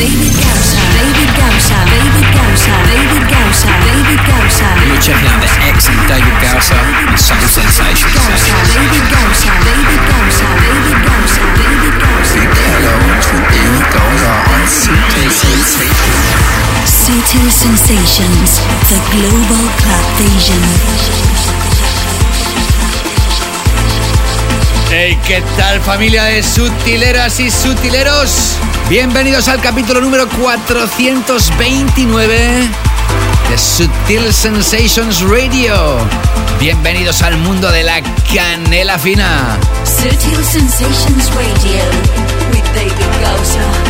David Gausa. David Gausa. David Gausa. David Gausa. David Gausa. You're checking out the excellent David Gausa and Subtle Sensations. Gausa. David Gausa. David Gausa. David Gausa. David Gausa. Hello David Gausa on Subtle Sensations. Subtle Sensations. The Global Club Vision. Hey, ¿qué tal familia de sutileras y sutileros? Bienvenidos al capítulo número 429 de Sutil Sensations Radio. Bienvenidos al mundo de la canela fina. Subtle Sensations Radio with David Gausa.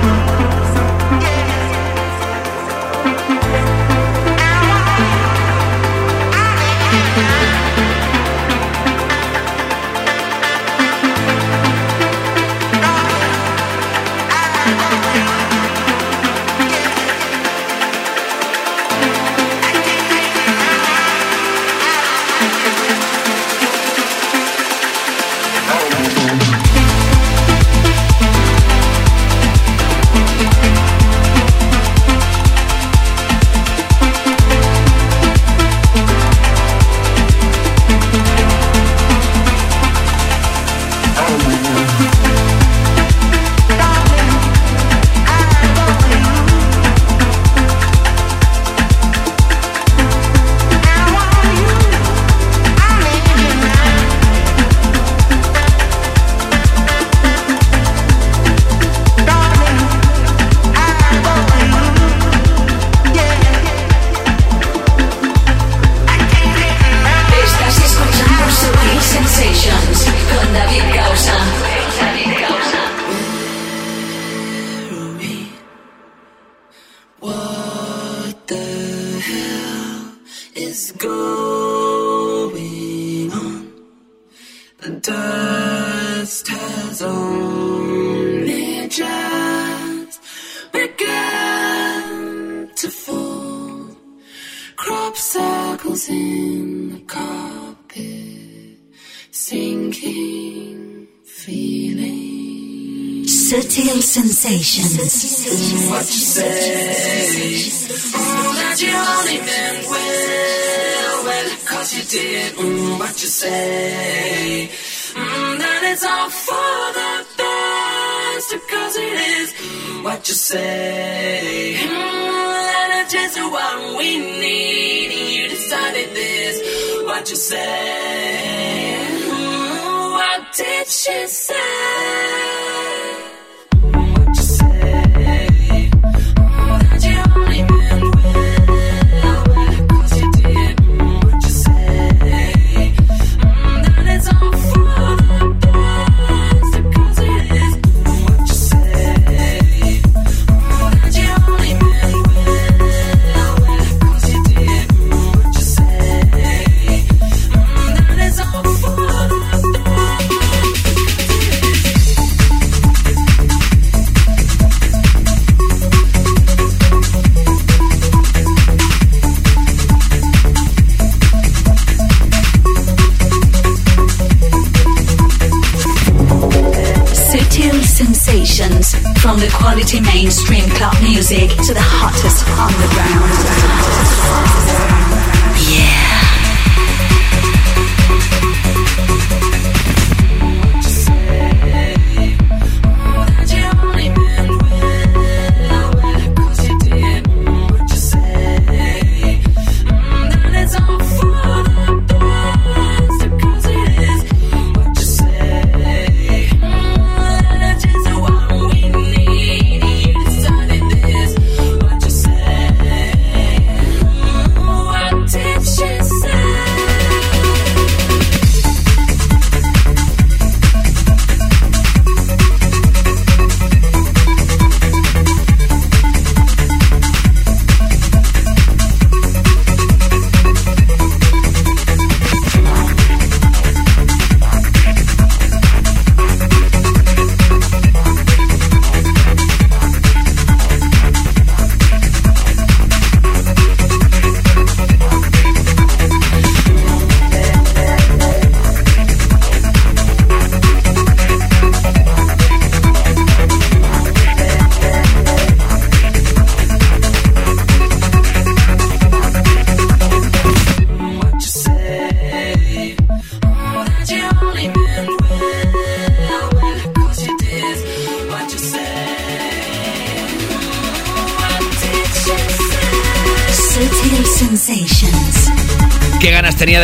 From the quality mainstream club music to the hottest underground.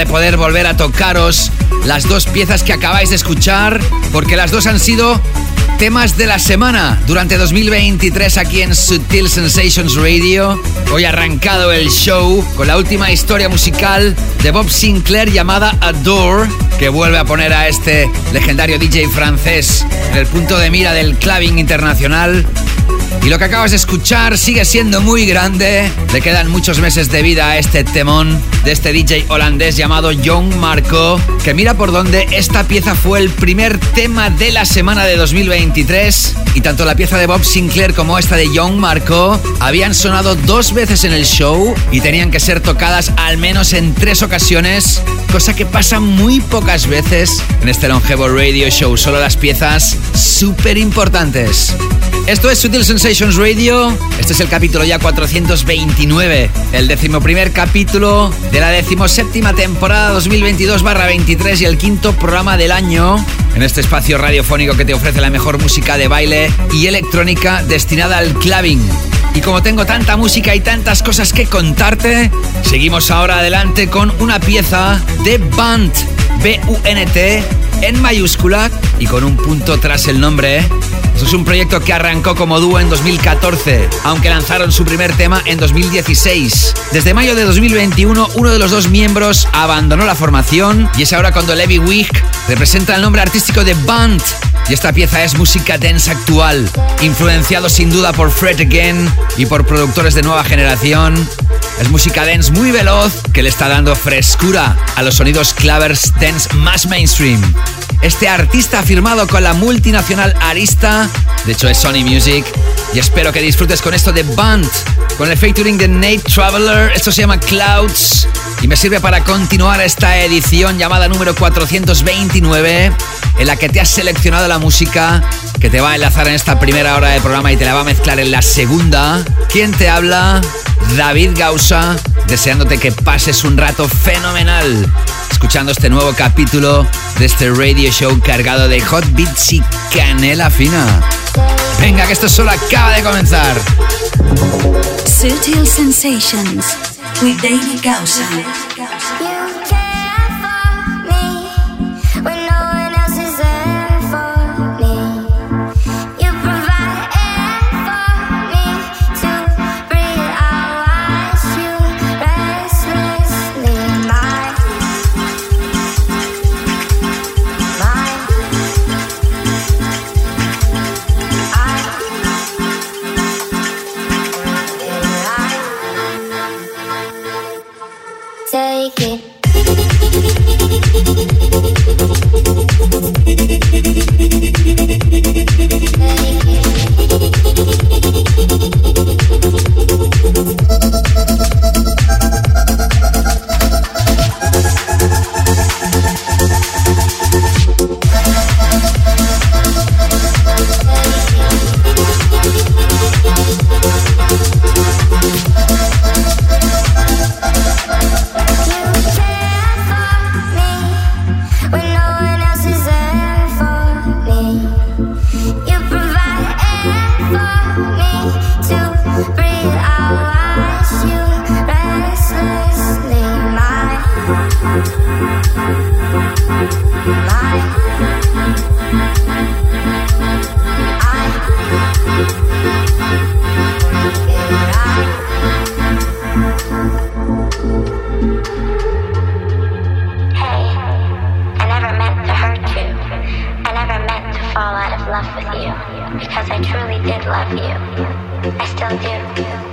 Poder volver a tocaros las dos piezas que acabáis de escuchar, porque las dos han sido temas de la semana durante 2023 aquí en Sutil Sensations Radio. Hoy arrancado el show con la última historia musical de Bob Sinclair llamada Adore, que vuelve a poner a este legendario DJ francés en el punto de mira del clubbing internacional y lo que acabas de escuchar sigue siendo muy grande. Le quedan muchos meses de vida a este temón de este DJ holandés llamado John Marco, que mira por donde esta pieza fue el primer tema de la semana de 2023. Y tanto la pieza de Bob Sinclair como esta de John Marco habían sonado dos veces en el show y tenían que ser tocadas al menos en tres ocasiones, cosa que pasa muy pocas veces en este longevo radio show. Solo las piezas súper importantes. Esto es Sutil Sensations Radio. Este es el capítulo ya 429, el decimoprimer capítulo de la decimoséptima temporada 2022-23 y el quinto programa del año en este espacio radiofónico que te ofrece la mejor música de baile y electrónica destinada al clubbing. Y como tengo tanta música y tantas cosas que contarte, seguimos ahora adelante con una pieza de Band, B-U-N-T, en mayúscula y con un punto tras el nombre esto es un proyecto que arrancó como dúo en 2014, aunque lanzaron su primer tema en 2016. Desde mayo de 2021, uno de los dos miembros abandonó la formación y es ahora cuando Levi Wick representa el nombre artístico de Band. Y esta pieza es música dance actual, influenciado sin duda por Fred Again y por productores de nueva generación. Es música dance muy veloz que le está dando frescura a los sonidos clavers dance más mainstream. Este artista ha firmado con la multinacional Arista, de hecho es Sony Music, y espero que disfrutes con esto de Band, con el featuring de Nate Traveler, esto se llama Clouds, y me sirve para continuar esta edición llamada número 429 en la que te has seleccionado la música que te va a enlazar en esta primera hora del programa y te la va a mezclar en la segunda. ¿Quién te habla? David Gausa, deseándote que pases un rato fenomenal escuchando este nuevo capítulo de este radio show cargado de hot beats y canela fina. Venga, que esto solo acaba de comenzar. Sutil Sensations with David Gausa. because I truly did love you. I still do.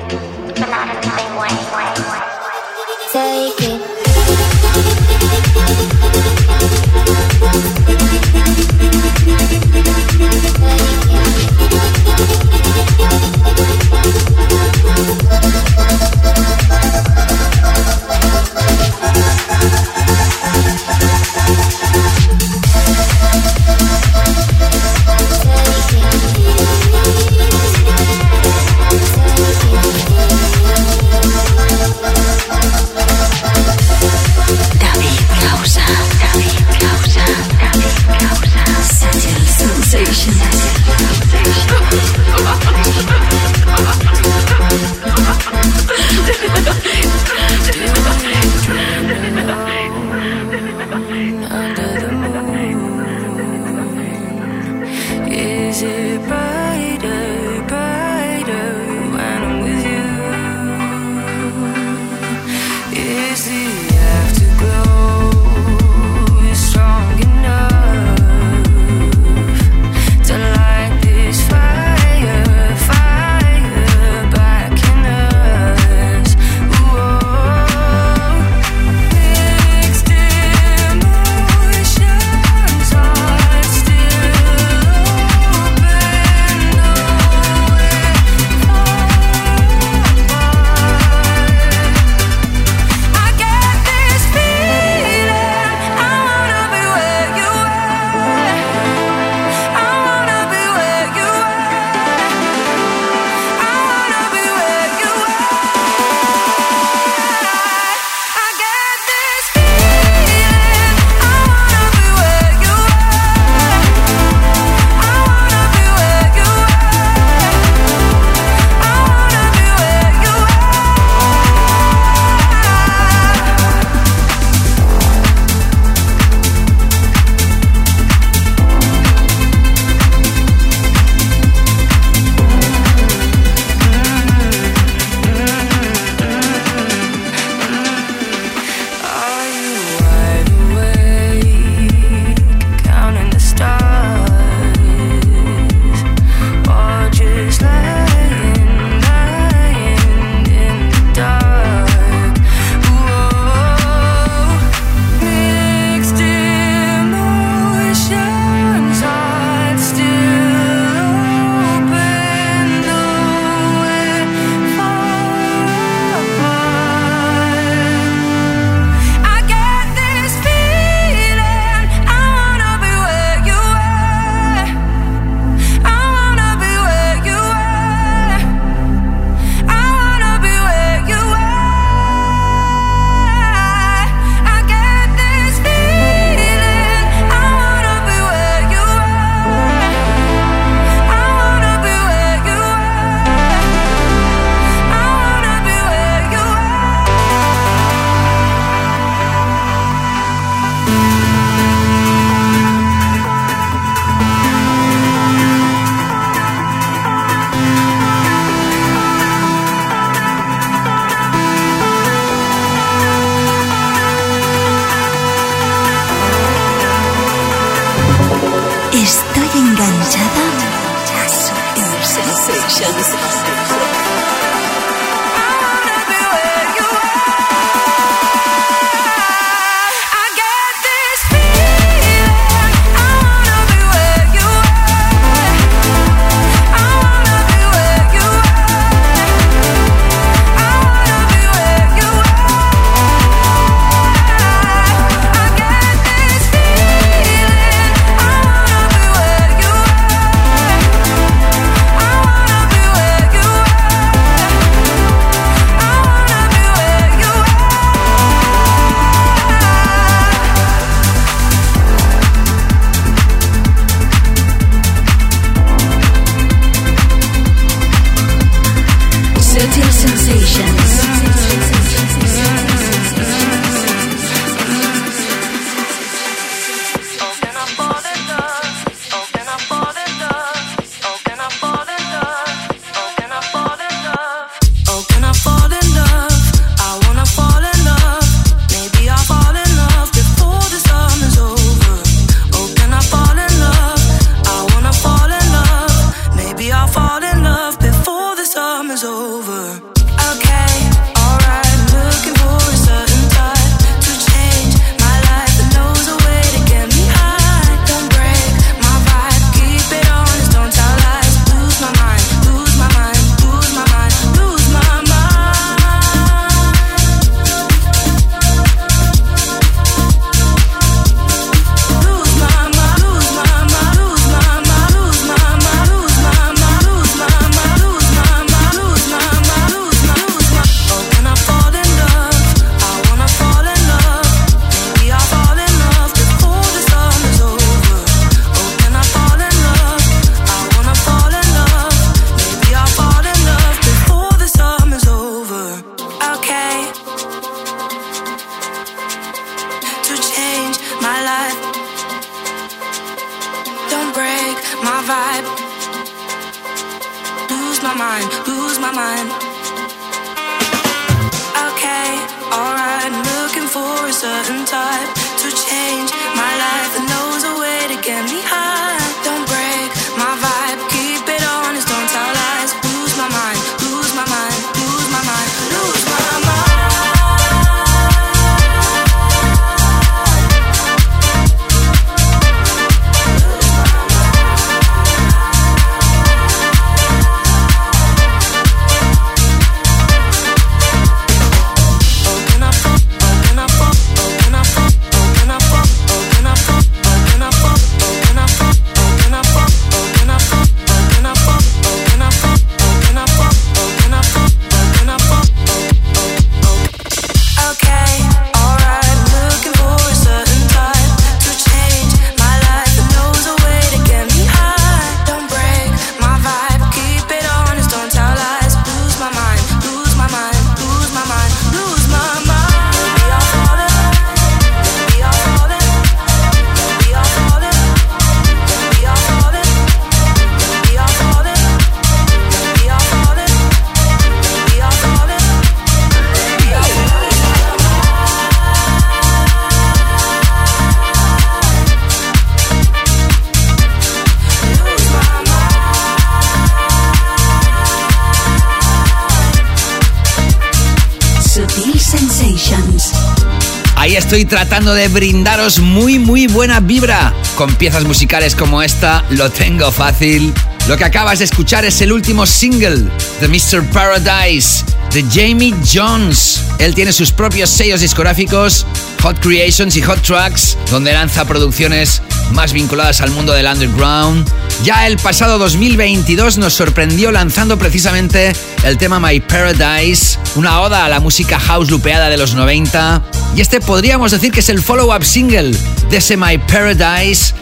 Tratando de brindaros muy muy buena vibra. Con piezas musicales como esta, lo tengo fácil. Lo que acabas de escuchar es el último single de Mr. Paradise de Jamie Jones. Él tiene sus propios sellos discográficos, Hot Creations y Hot Tracks, donde lanza producciones más vinculadas al mundo del underground. Ya el pasado 2022 nos sorprendió lanzando precisamente el tema My Paradise, una oda a la música house lupeada de los 90. Y este podríamos decir que es el follow-up single de ese My Paradise,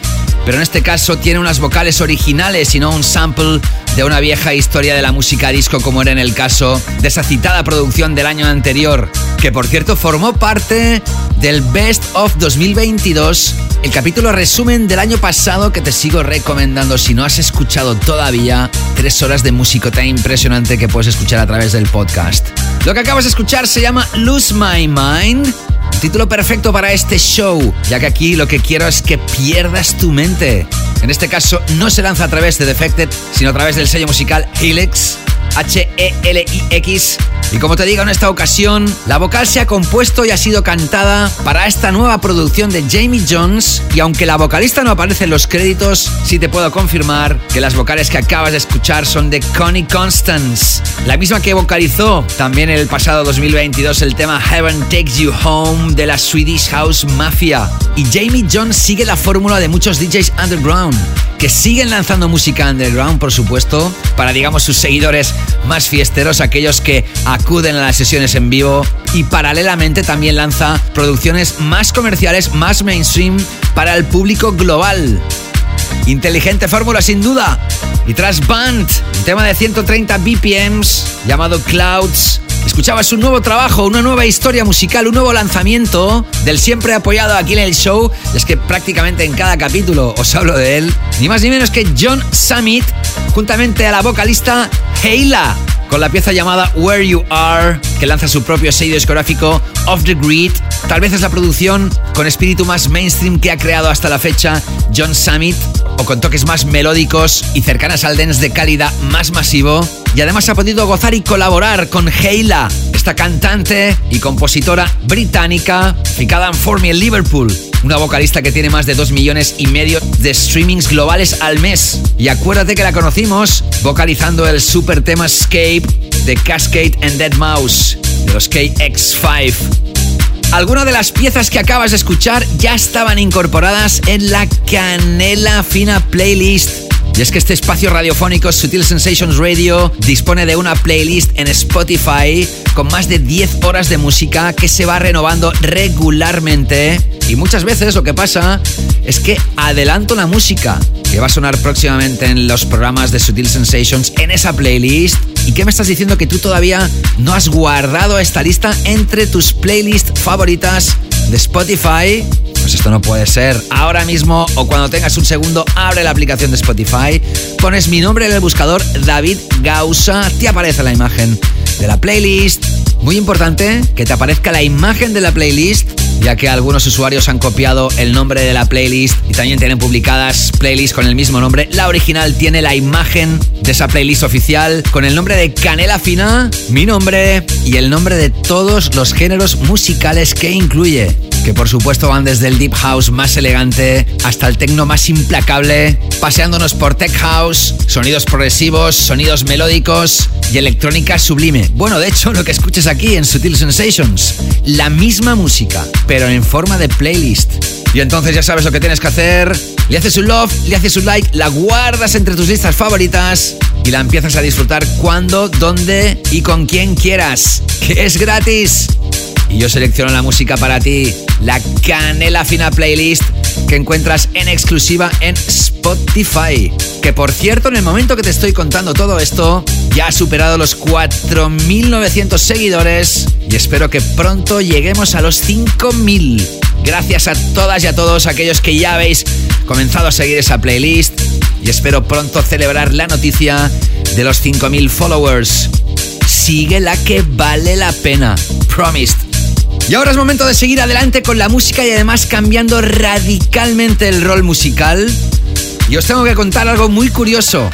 pero en este caso tiene unas vocales originales y no un sample de una vieja historia de la música disco como era en el caso de esa citada producción del año anterior, que por cierto formó parte del Best of 2022, el capítulo resumen del año pasado que te sigo recomendando si no has escuchado todavía, tres horas de musicota impresionante que puedes escuchar a través del podcast. Lo que acabas de escuchar se llama Lose My Mind título perfecto para este show, ya que aquí lo que quiero es que pierdas tu mente. En este caso no se lanza a través de Defected, sino a través del sello musical Helix. H-E-L-I-X. Y como te digo, en esta ocasión, la vocal se ha compuesto y ha sido cantada para esta nueva producción de Jamie Jones. Y aunque la vocalista no aparece en los créditos, sí te puedo confirmar que las vocales que acabas de escuchar son de Connie Constance, la misma que vocalizó también el pasado 2022 el tema Heaven Takes You Home de la Swedish House Mafia. Y Jamie Jones sigue la fórmula de muchos DJs underground, que siguen lanzando música underground, por supuesto, para, digamos, sus seguidores más fiesteros, aquellos que acuden a las sesiones en vivo y paralelamente también lanza producciones más comerciales, más mainstream para el público global. Inteligente fórmula sin duda. Y tras Band, un tema de 130 BPMs llamado Clouds, escuchabas un nuevo trabajo, una nueva historia musical, un nuevo lanzamiento del siempre apoyado aquí en el show. Es que prácticamente en cada capítulo os hablo de él. Ni más ni menos que John Summit, juntamente a la vocalista Heila con la pieza llamada Where You Are, que lanza su propio sello discográfico Off the Grid. Tal vez es la producción con espíritu más mainstream que ha creado hasta la fecha John Summit, o con toques más melódicos y cercanas al dance de calidad más masivo. Y además ha podido gozar y colaborar con Heila, esta cantante y compositora británica, ficada en Formi en Liverpool una vocalista que tiene más de 2 millones y medio de streamings globales al mes. Y acuérdate que la conocimos vocalizando el super tema Escape de Cascade and Dead Mouse, de los KX5. Algunas de las piezas que acabas de escuchar ya estaban incorporadas en la Canela Fina Playlist y es que este espacio radiofónico Sutil Sensations Radio dispone de una playlist en Spotify con más de 10 horas de música que se va renovando regularmente. Y muchas veces lo que pasa es que adelanto la música que va a sonar próximamente en los programas de Sutil Sensations en esa playlist. ¿Y qué me estás diciendo que tú todavía no has guardado esta lista entre tus playlists favoritas de Spotify? Pues esto no puede ser. Ahora mismo o cuando tengas un segundo, abre la aplicación de Spotify, pones mi nombre en el buscador, David Gausa, te aparece la imagen de la playlist. Muy importante que te aparezca la imagen de la playlist, ya que algunos usuarios han copiado el nombre de la playlist y también tienen publicadas playlists con el mismo nombre. La original tiene la imagen de esa playlist oficial con el nombre de Canela Fina, mi nombre y el nombre de todos los géneros musicales que incluye que por supuesto van desde el deep house más elegante hasta el techno más implacable, paseándonos por tech house, sonidos progresivos, sonidos melódicos y electrónica sublime. Bueno, de hecho, lo que escuches aquí en Sutil Sensations, la misma música, pero en forma de playlist. Y entonces ya sabes lo que tienes que hacer. Le haces un love, le haces un like, la guardas entre tus listas favoritas y la empiezas a disfrutar cuando, dónde y con quien quieras. Que es gratis y yo selecciono la música para ti, la Canela Fina Playlist que encuentras en exclusiva en Spotify. Que por cierto, en el momento que te estoy contando todo esto, ya ha superado los 4.900 seguidores y espero que pronto lleguemos a los 5.000. Gracias a todas y a todos aquellos que ya habéis comenzado a seguir esa playlist y espero pronto celebrar la noticia de los 5.000 followers. Sigue la que vale la pena. Promised. Y ahora es momento de seguir adelante con la música y además cambiando radicalmente el rol musical. Y os tengo que contar algo muy curioso.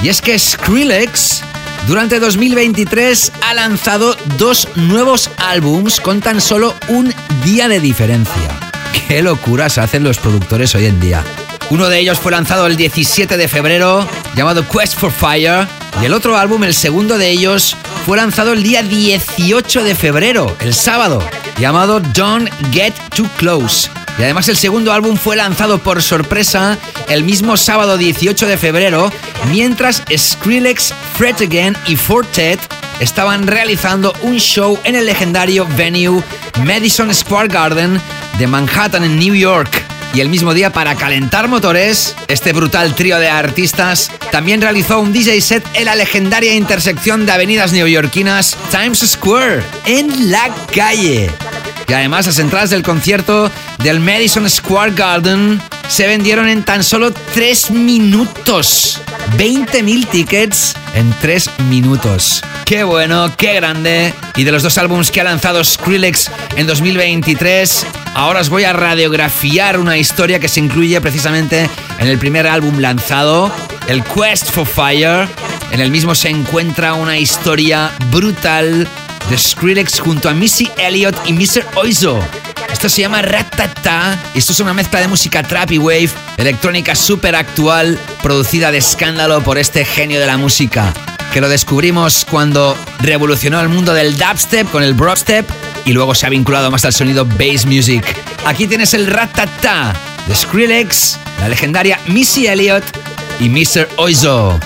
Y es que Skrillex durante 2023 ha lanzado dos nuevos álbums con tan solo un día de diferencia. Qué locuras hacen los productores hoy en día. Uno de ellos fue lanzado el 17 de febrero, llamado Quest for Fire, y el otro álbum, el segundo de ellos, fue lanzado el día 18 de febrero, el sábado, llamado Don't Get Too Close. Y además el segundo álbum fue lanzado por sorpresa el mismo sábado 18 de febrero, mientras Skrillex, Fred Again y Fortet estaban realizando un show en el legendario venue Madison Square Garden de Manhattan en New York. Y el mismo día, para calentar motores, este brutal trío de artistas también realizó un DJ set en la legendaria intersección de avenidas neoyorquinas Times Square, en la calle. Y además las entradas del concierto del Madison Square Garden se vendieron en tan solo 3 minutos. 20.000 tickets en 3 minutos. Qué bueno, qué grande. Y de los dos álbumes que ha lanzado Skrillex en 2023, ahora os voy a radiografiar una historia que se incluye precisamente en el primer álbum lanzado, el Quest for Fire. En el mismo se encuentra una historia brutal de Skrillex junto a Missy Elliott y Mr. Oizo. Esto se llama Ratata esto es una mezcla de música trap y wave, electrónica súper actual, producida de escándalo por este genio de la música, que lo descubrimos cuando revolucionó el mundo del dubstep con el broadstep y luego se ha vinculado más al sonido bass music. Aquí tienes el Ratata de Skrillex, la legendaria Missy Elliott y Mr. Oizo.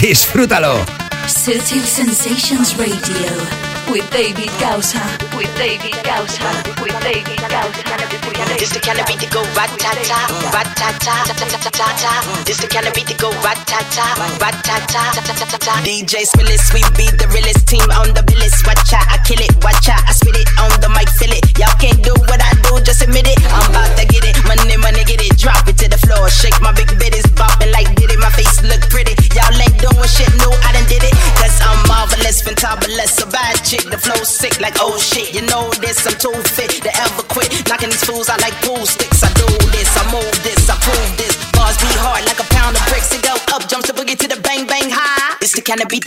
Disfrútalo. Sutil Sensations Radio. With David Gausa, with David Gausa, with David Gausa. This the kind of beat to go rat ta ta, rat ta ta ta ta ta ta. This the kind of beat to go rat ta ta, rat ta ta ta ta ta ta. DJ Spillis, we be the realest team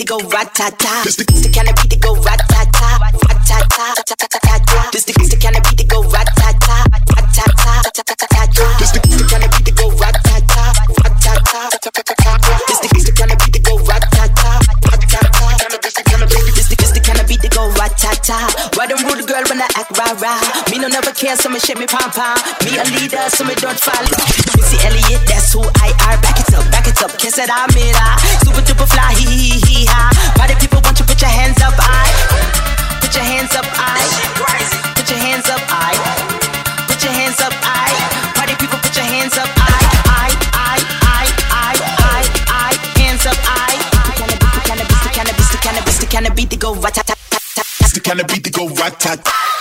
to go ratata. This the kind of beat to go ratata, ratata, ratata. This the kind of beat to go ratata, ratata, ratata. This the kind of beat to go ratata, ratata, ratata. This the kind of beat to go ratata, ratata, ratata. This the kind of beat to go ratata. Why them rude girl when I act rah rah? No never care, so me shake me pom-pom Me a leader, so me don't fall Missy Elliott, that's who I are Back it up, back it up, kiss it, I'm it, ah Super duper fly, hee hee hee ha Party people want you put your hands up, I Put your hands up, I Put your hands up, I Put your hands up, I Party people put your hands up, I I, I, I, I, I, I Hands up, I Cannabis, the cannabis, the cannabis, the cannabis, to go rat-ta-ta the kind of beat to go rat tat.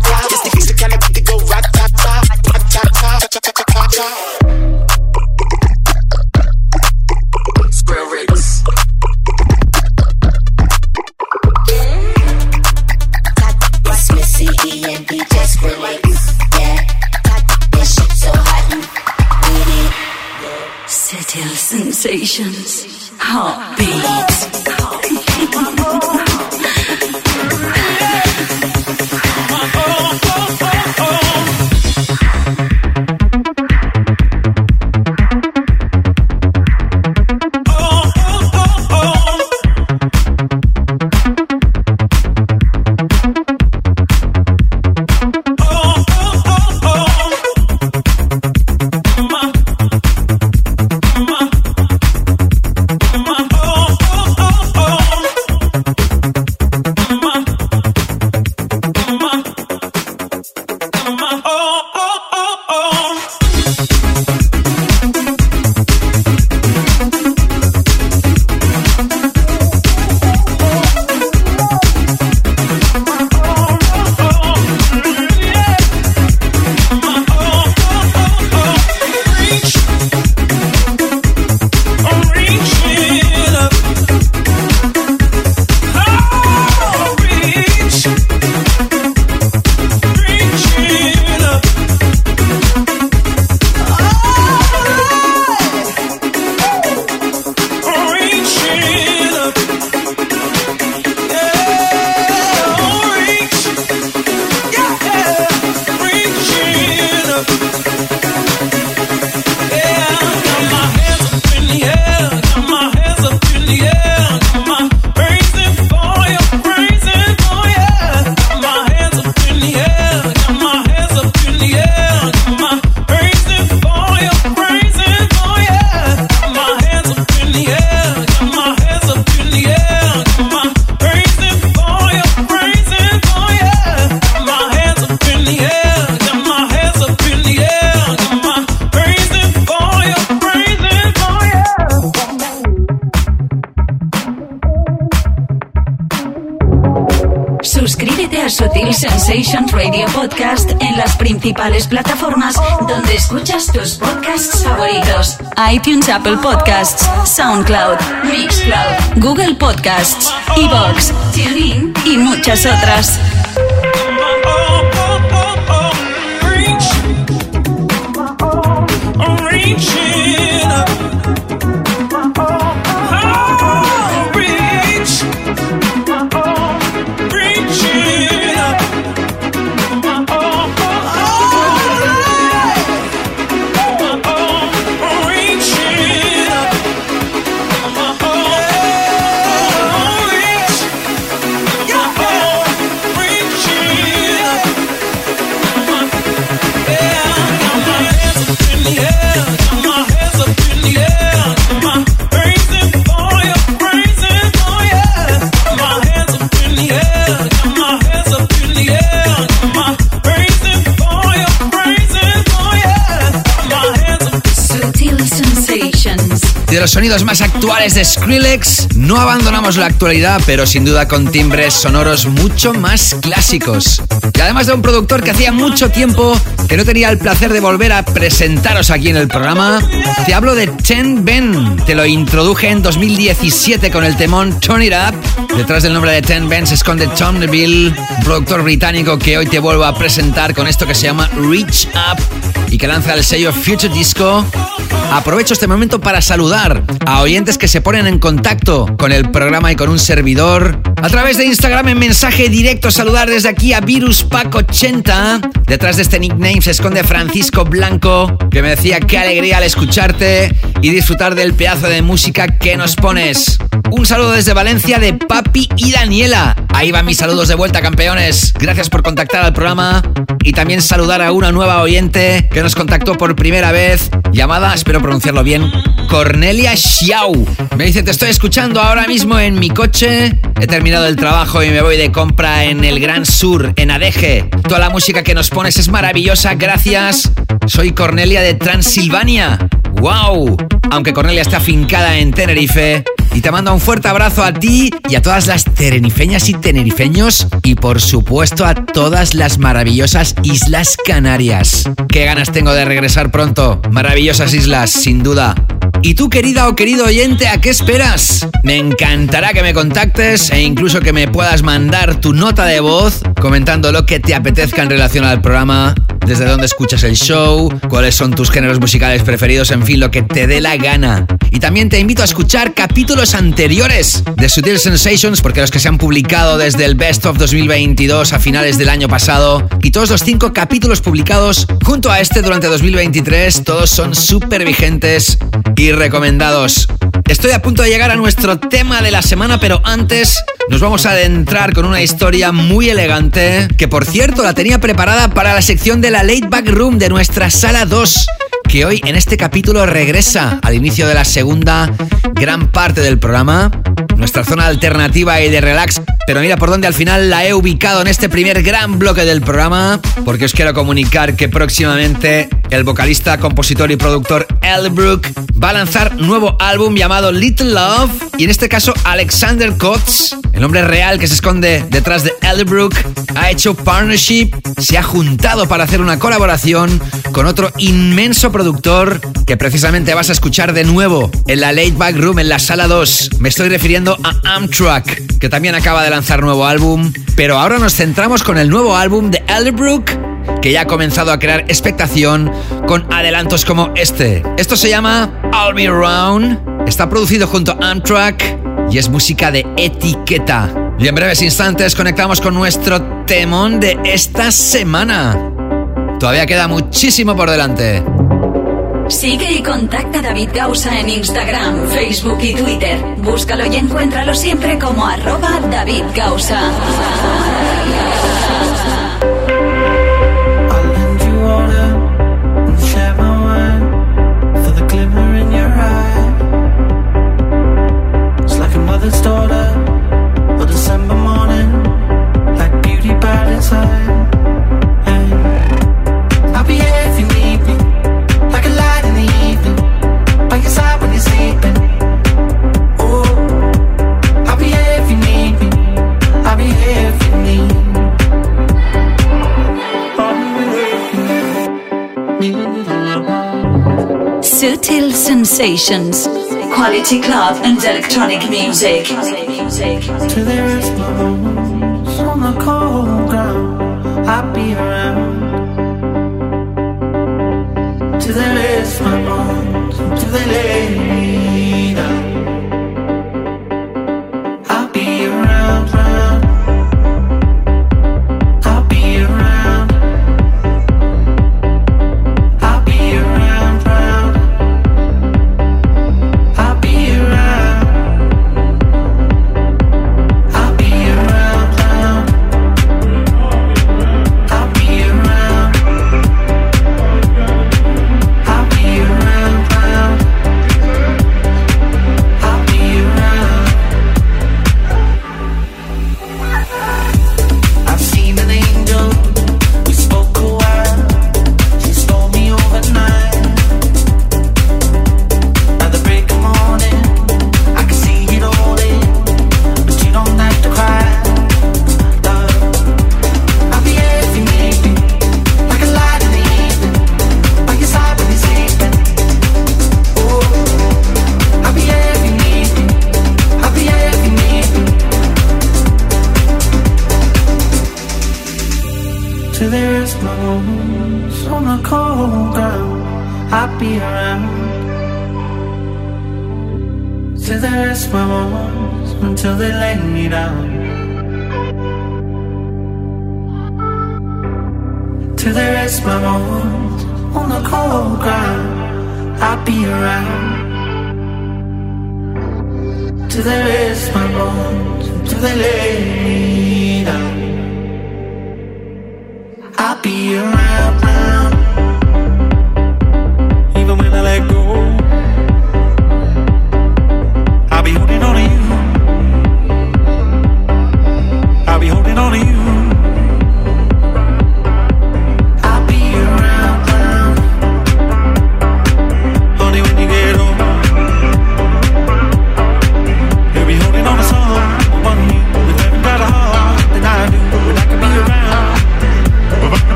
Sensations, heartbeats. iTunes, Apple Podcasts, SoundCloud, Mixcloud, Google Podcasts, Evox, TuneIn y muchas otras. Los sonidos más actuales de Skrillex. No abandonamos la actualidad, pero sin duda con timbres sonoros mucho más clásicos. Y además de un productor que hacía mucho tiempo que no tenía el placer de volver a presentaros aquí en el programa, te hablo de Ten Ben. Te lo introduje en 2017 con el temón Turn It Up. Detrás del nombre de Ten Ben se esconde Tom Neville, productor británico que hoy te vuelvo a presentar con esto que se llama Reach Up y que lanza el sello Future Disco. Aprovecho este momento para saludar a oyentes que se ponen en contacto con el programa y con un servidor. A través de Instagram en mensaje directo saludar desde aquí a Virus Pack 80. Detrás de este nickname se esconde Francisco Blanco, que me decía qué alegría al escucharte y disfrutar del pedazo de música que nos pones. Un saludo desde Valencia de Papi y Daniela. Ahí van mis saludos de vuelta, campeones. Gracias por contactar al programa y también saludar a una nueva oyente que nos contactó por primera vez, llamada, espero pronunciarlo bien, Cornelia Xiao. Me dice, te estoy escuchando ahora mismo en mi coche. He terminado el trabajo y me voy de compra en el Gran Sur, en Adeje. Toda la música que nos pones es maravillosa, gracias. Soy Cornelia de Transilvania. ¡Wow! Aunque Cornelia está afincada en Tenerife. Y te mando un fuerte abrazo a ti y a todas las terenifeñas y tenerifeños. Y por supuesto a todas las maravillosas Islas Canarias. Qué ganas tengo de regresar pronto. Maravillosas islas, sin duda. ¿Y tú, querida o querido oyente, a qué esperas? Me encantará que me contactes e incluso que me puedas mandar tu nota de voz comentando lo que te apetezca en relación al programa, desde dónde escuchas el show, cuáles son tus géneros musicales preferidos, en fin, lo que te dé la gana. Y también te invito a escuchar capítulos anteriores de Sutil Sensations, porque los que se han publicado desde el Best of 2022 a finales del año pasado y todos los cinco capítulos publicados junto a este durante 2023, todos son súper vigentes y recomendados. Estoy a punto de llegar a nuestro tema de la semana, pero antes nos vamos a adentrar con una historia muy elegante, que por cierto la tenía preparada para la sección de la Late Back Room de nuestra sala 2 que hoy en este capítulo regresa al inicio de la segunda gran parte del programa, nuestra zona alternativa y de relax. Pero mira por dónde al final la he ubicado en este primer gran bloque del programa, porque os quiero comunicar que próximamente el vocalista, compositor y productor Elbrook va a lanzar nuevo álbum llamado Little Love y en este caso Alexander Kotz, el hombre real que se esconde detrás de Elbrook, ha hecho partnership, se ha juntado para hacer una colaboración con otro inmenso productor que precisamente vas a escuchar de nuevo en la Late Back Room en la sala 2. Me estoy refiriendo a Amtrak, que también acaba de lanzar nuevo álbum, pero ahora nos centramos con el nuevo álbum de Elbrook que ya ha comenzado a crear expectación con adelantos como este. Esto se llama I'll Be Around, está producido junto a Amtrak y es música de etiqueta. Y en breves instantes conectamos con nuestro temón de esta semana. Todavía queda muchísimo por delante. Sigue y contacta a David Gausa en Instagram, Facebook y Twitter. Búscalo y encuéntralo siempre como arroba David Gausa. I'll be here if you need me. Sutil Sensations. Quality club and electronic music.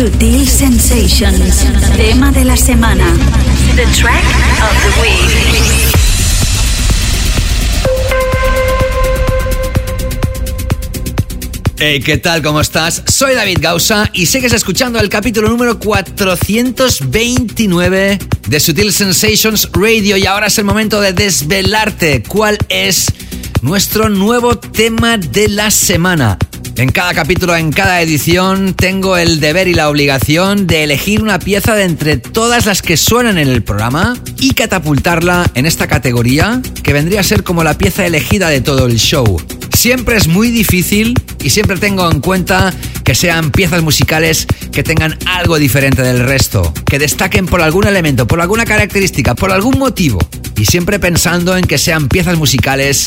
Sutil Sensations. Tema de la semana. The track of the week. Hey, ¿qué tal? ¿Cómo estás? Soy David Gausa y sigues escuchando el capítulo número 429 de Sutil Sensations Radio y ahora es el momento de desvelarte cuál es nuestro nuevo tema de la semana. En cada capítulo, en cada edición, tengo el deber y la obligación de elegir una pieza de entre todas las que suenan en el programa y catapultarla en esta categoría que vendría a ser como la pieza elegida de todo el show. Siempre es muy difícil y siempre tengo en cuenta que sean piezas musicales que tengan algo diferente del resto, que destaquen por algún elemento, por alguna característica, por algún motivo. Y siempre pensando en que sean piezas musicales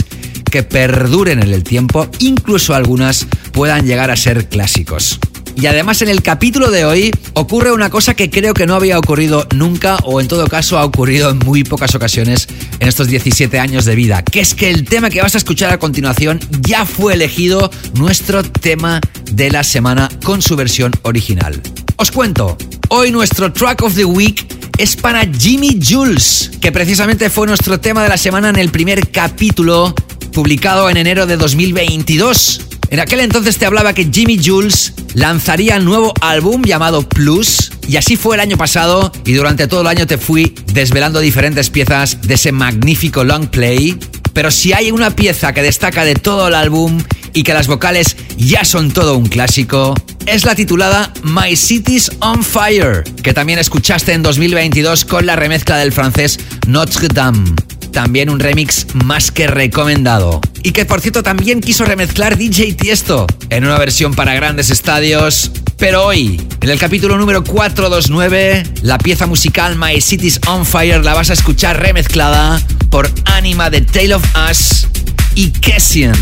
que perduren en el tiempo, incluso algunas puedan llegar a ser clásicos. Y además en el capítulo de hoy ocurre una cosa que creo que no había ocurrido nunca o en todo caso ha ocurrido en muy pocas ocasiones en estos 17 años de vida, que es que el tema que vas a escuchar a continuación ya fue elegido nuestro tema de la semana con su versión original. Os cuento, hoy nuestro track of the week es para Jimmy Jules, que precisamente fue nuestro tema de la semana en el primer capítulo publicado en enero de 2022. En aquel entonces te hablaba que Jimmy Jules lanzaría un nuevo álbum llamado Plus y así fue el año pasado y durante todo el año te fui desvelando diferentes piezas de ese magnífico long play. Pero si hay una pieza que destaca de todo el álbum y que las vocales ya son todo un clásico, es la titulada My City's on Fire, que también escuchaste en 2022 con la remezcla del francés Notre Dame también un remix más que recomendado. Y que por cierto también quiso remezclar DJ Tiesto en una versión para grandes estadios. Pero hoy, en el capítulo número 429, la pieza musical My City's on Fire la vas a escuchar remezclada por Anima de Tale of Us y Kessian.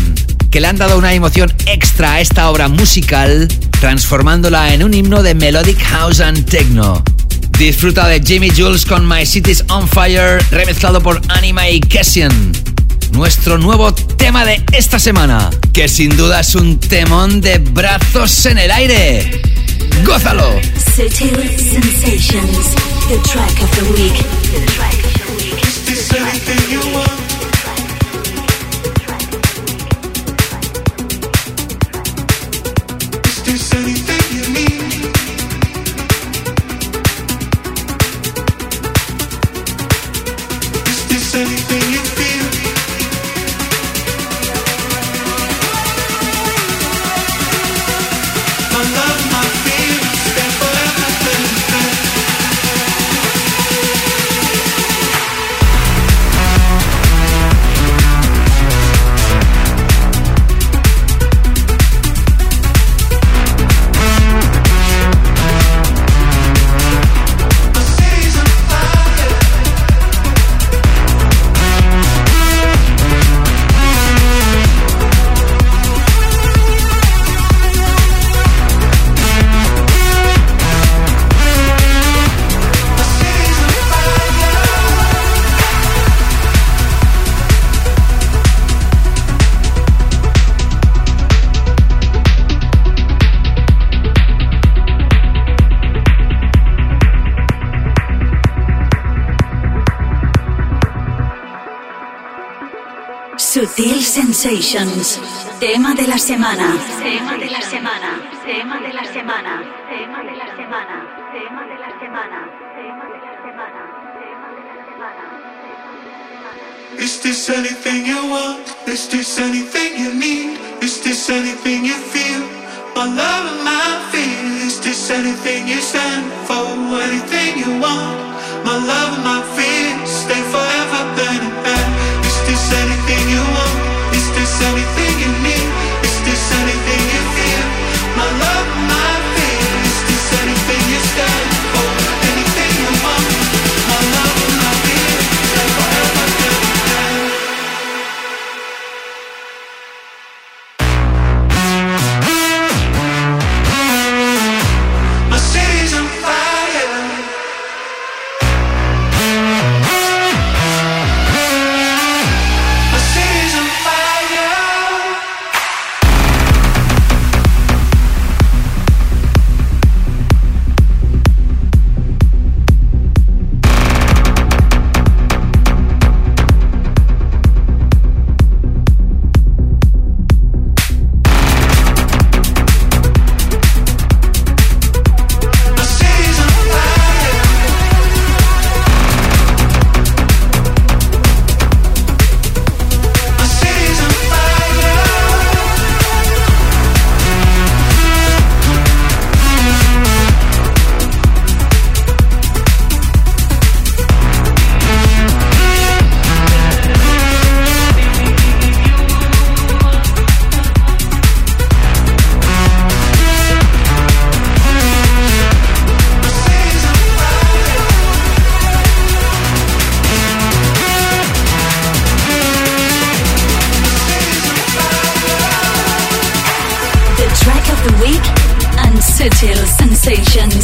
que le han dado una emoción extra a esta obra musical, transformándola en un himno de Melodic House and Techno. Disfruta de Jimmy Jules con My City's on Fire, remezclado por Anima y Kessian. Nuestro nuevo tema de esta semana, que sin duda es un temón de brazos en el aire. ¡Gózalo! Sutil Sensations, the track of the week. Anything you feel? Tema de la semana. De la semana. De la semana. De la semana. De la semana. De la semana. Is this anything you want? Is this anything you need? Is this anything you feel? My love and my fear. Is this anything you stand for? Anything you want? My love and my fear. Stay forever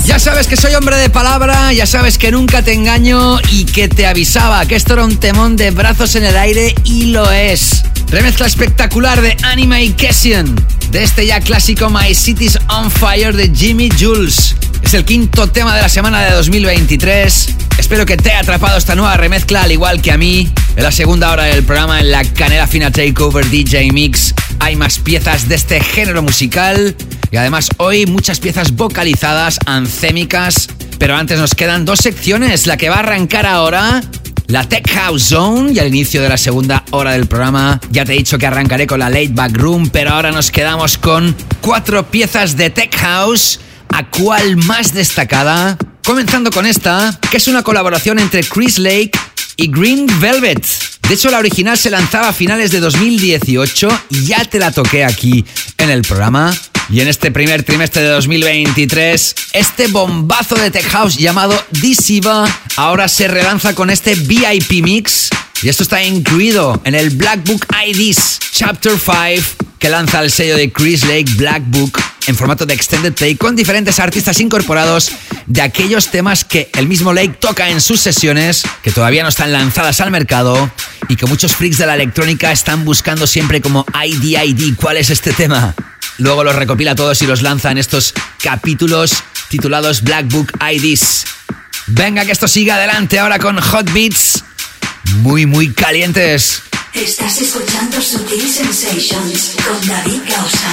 Ya sabes que soy hombre de palabra, ya sabes que nunca te engaño y que te avisaba que esto era un temón de brazos en el aire y lo es. Remezcla espectacular de Anima y Kessian, de este ya clásico My City's on Fire de Jimmy Jules. Es el quinto tema de la semana de 2023. Espero que te haya atrapado esta nueva remezcla, al igual que a mí. En la segunda hora del programa, en la Canela Fina Takeover DJ Mix, hay más piezas de este género musical. Y además, hoy muchas piezas vocalizadas, ancémicas. Pero antes nos quedan dos secciones. La que va a arrancar ahora la Tech House Zone y al inicio de la segunda hora del programa ya te he dicho que arrancaré con la Late Back Room, pero ahora nos quedamos con cuatro piezas de Tech House. ¿A cuál más destacada? Comenzando con esta, que es una colaboración entre Chris Lake y Green Velvet. De hecho, la original se lanzaba a finales de 2018 y ya te la toqué aquí en el programa. Y en este primer trimestre de 2023, este bombazo de Tech House llamado Disiva ahora se relanza con este VIP Mix. Y esto está incluido en el Black Book IDs Chapter 5 que lanza el sello de Chris Lake Black Book en formato de extended play con diferentes artistas incorporados de aquellos temas que el mismo Lake toca en sus sesiones, que todavía no están lanzadas al mercado y que muchos freaks de la electrónica están buscando siempre como ID ¿Cuál es este tema? Luego los recopila todos y los lanza en estos capítulos titulados Black Book IDs. Venga, que esto siga adelante ahora con Hot Beats muy, muy calientes. Estás escuchando Sutil Sensations con David Gausa.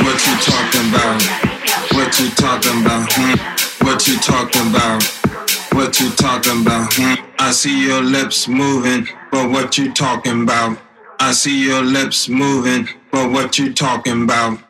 What you talking about? What you talking about? Hmm? What you talking about? What you talking about? Hmm? I see your lips moving, but what you talking about? I see your lips moving, for what you're talking about.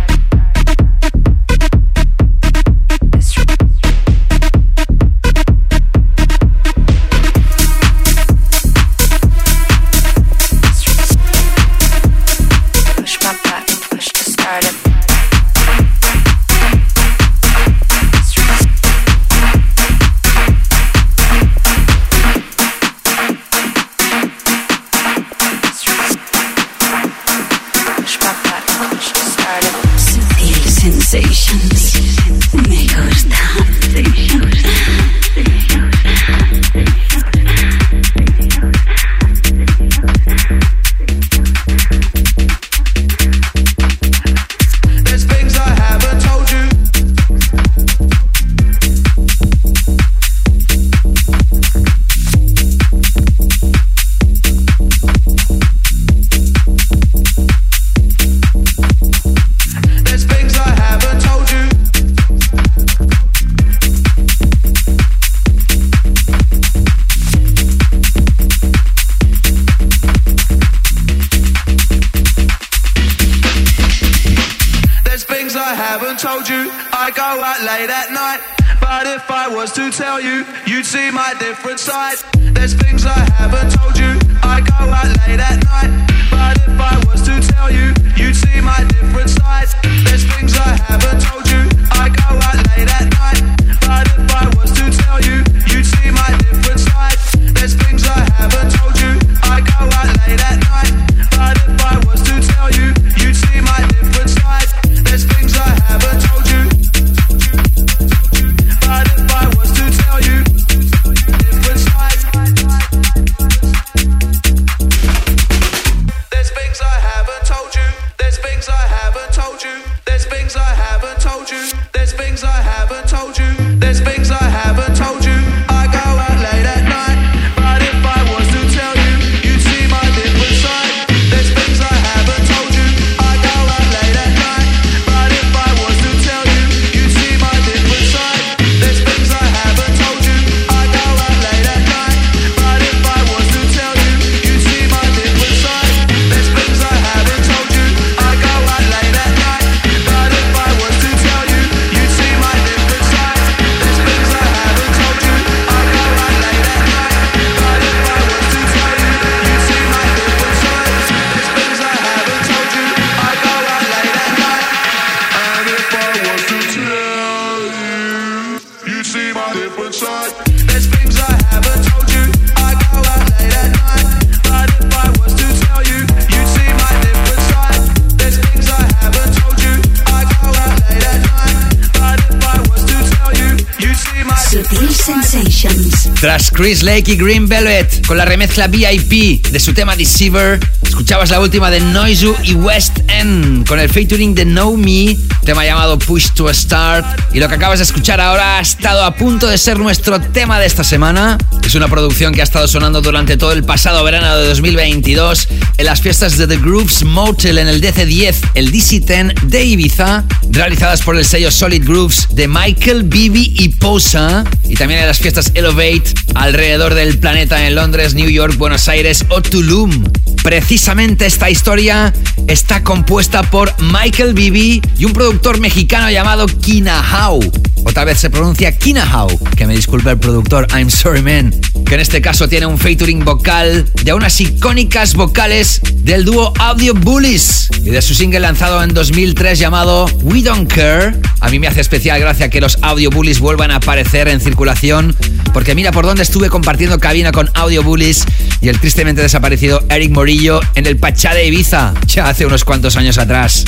Tras Chris Lake y Green Velvet con la remezcla VIP de su tema Deceiver, escuchabas la última de Noizu y West End con el featuring de Know Me, tema llamado Push to Start. Y lo que acabas de escuchar ahora ha estado a punto de ser nuestro tema de esta semana. Es una producción que ha estado sonando durante todo el pasado verano de 2022 en las fiestas de The Grooves Motel en el DC10, el DC10 de Ibiza, realizadas por el sello Solid Grooves de Michael Bibi y Posa, y también en las fiestas Elevate alrededor del planeta en Londres, New York, Buenos Aires o Tulum. Precisamente esta historia está compuesta por Michael Bibi y un productor mexicano llamado Kinahau. O tal vez se pronuncia Kinahau, que me disculpe el productor, I'm sorry man. Que en este caso tiene un featuring vocal de unas icónicas vocales del dúo Audio Bullies y de su single lanzado en 2003 llamado We Don't Care. A mí me hace especial gracia que los Audio Bullies vuelvan a aparecer en circulación, porque mira por dónde estuve compartiendo cabina con Audio Bullies y el tristemente desaparecido Eric Morillo en el Pachá de Ibiza, ya hace unos cuantos años atrás.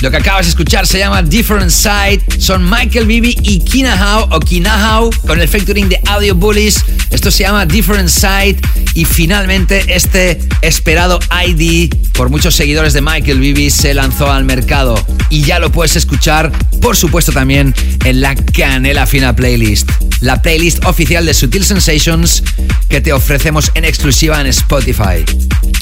Lo que acabas de escuchar se llama Different Side, son Michael Bibi y Kinahau o Kinahau con el featuring de Audio Bullies. Esto se llama Different Side y finalmente este esperado ID por muchos seguidores de Michael Bibi se lanzó al mercado y ya lo puedes escuchar, por supuesto también en la Canela Fina Playlist, la playlist oficial de Sutil Sensations que te ofrecemos en exclusiva en Spotify.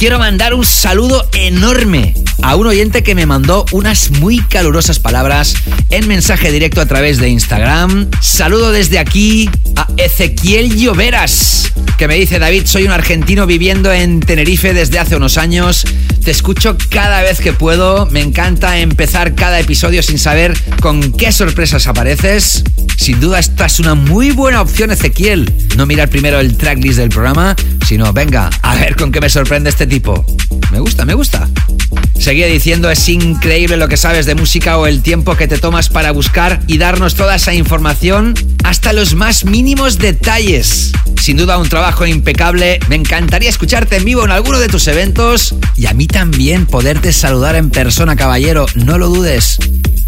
Quiero mandar un saludo enorme a un oyente que me mandó unas muy calurosas palabras en mensaje directo a través de Instagram. Saludo desde aquí a Ezequiel Lloveras, que me dice, David, soy un argentino viviendo en Tenerife desde hace unos años. Te escucho cada vez que puedo. Me encanta empezar cada episodio sin saber con qué sorpresas apareces. Sin duda esta es una muy buena opción, Ezequiel. No mirar primero el tracklist del programa, sino venga, a ver con qué me sorprende este tipo. Me gusta, me gusta. Seguía diciendo, es increíble lo que sabes de música o el tiempo que te tomas para buscar y darnos toda esa información hasta los más mínimos detalles. Sin duda un trabajo impecable. Me encantaría escucharte en vivo en alguno de tus eventos y a mí también poderte saludar en persona, caballero. No lo dudes.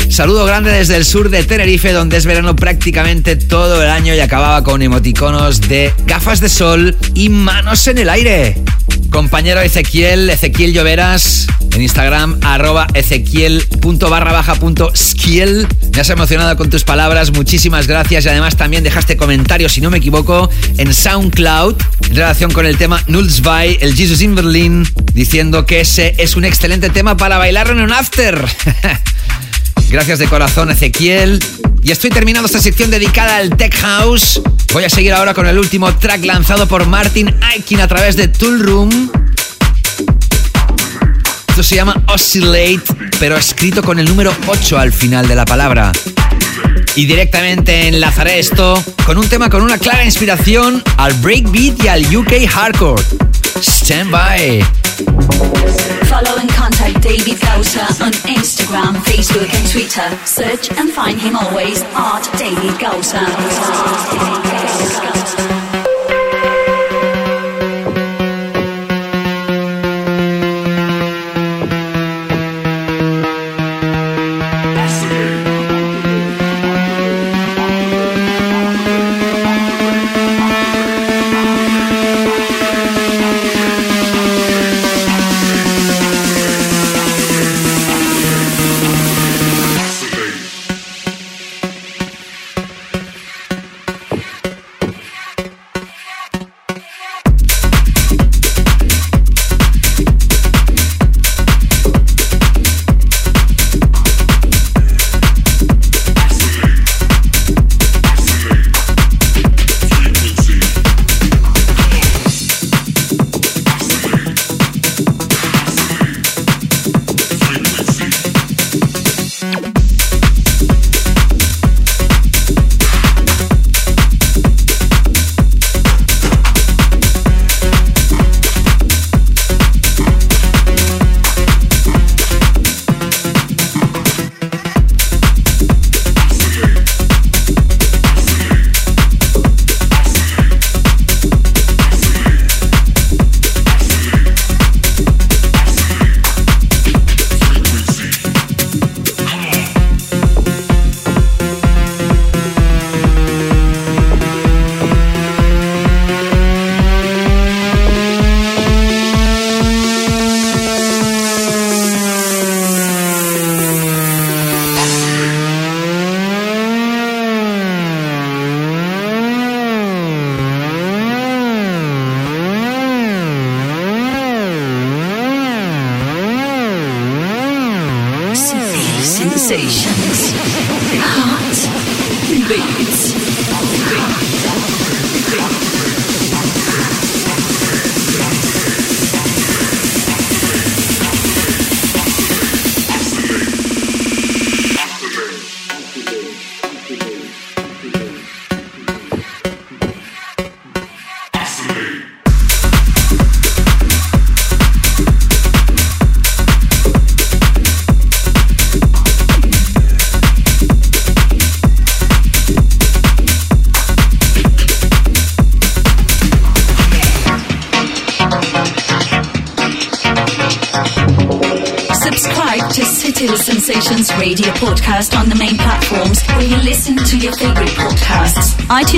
Saludo grande desde el sur de Tenerife, donde es verano prácticamente todo el año y acababa con emoticonos de gafas de sol y manos en el aire. Compañero Ezequiel, Ezequiel Lloveras, en Instagram, arroba ezequiel.barra baja punto skill. Me has emocionado con tus palabras, muchísimas gracias y además también dejaste comentarios, si no me equivoco, en SoundCloud en relación con el tema Nulls by el Jesus in Berlin, diciendo que ese es un excelente tema para bailar en un after. Gracias de corazón, Ezequiel. Y estoy terminando esta sección dedicada al Tech House. Voy a seguir ahora con el último track lanzado por Martin Aikin a través de Tool Room. Esto se llama Oscillate, pero escrito con el número 8 al final de la palabra. Y directamente enlazaré esto con un tema con una clara inspiración al breakbeat y al UK hardcore. Stand by. Follow and contact David Gausa on Instagram, Facebook, and Twitter. Search and find him always at David Gausa.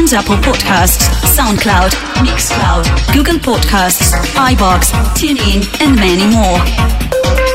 iTunes, Apple Podcasts, SoundCloud, Mixcloud, Google Podcasts, iBox, TuneIn, and many more.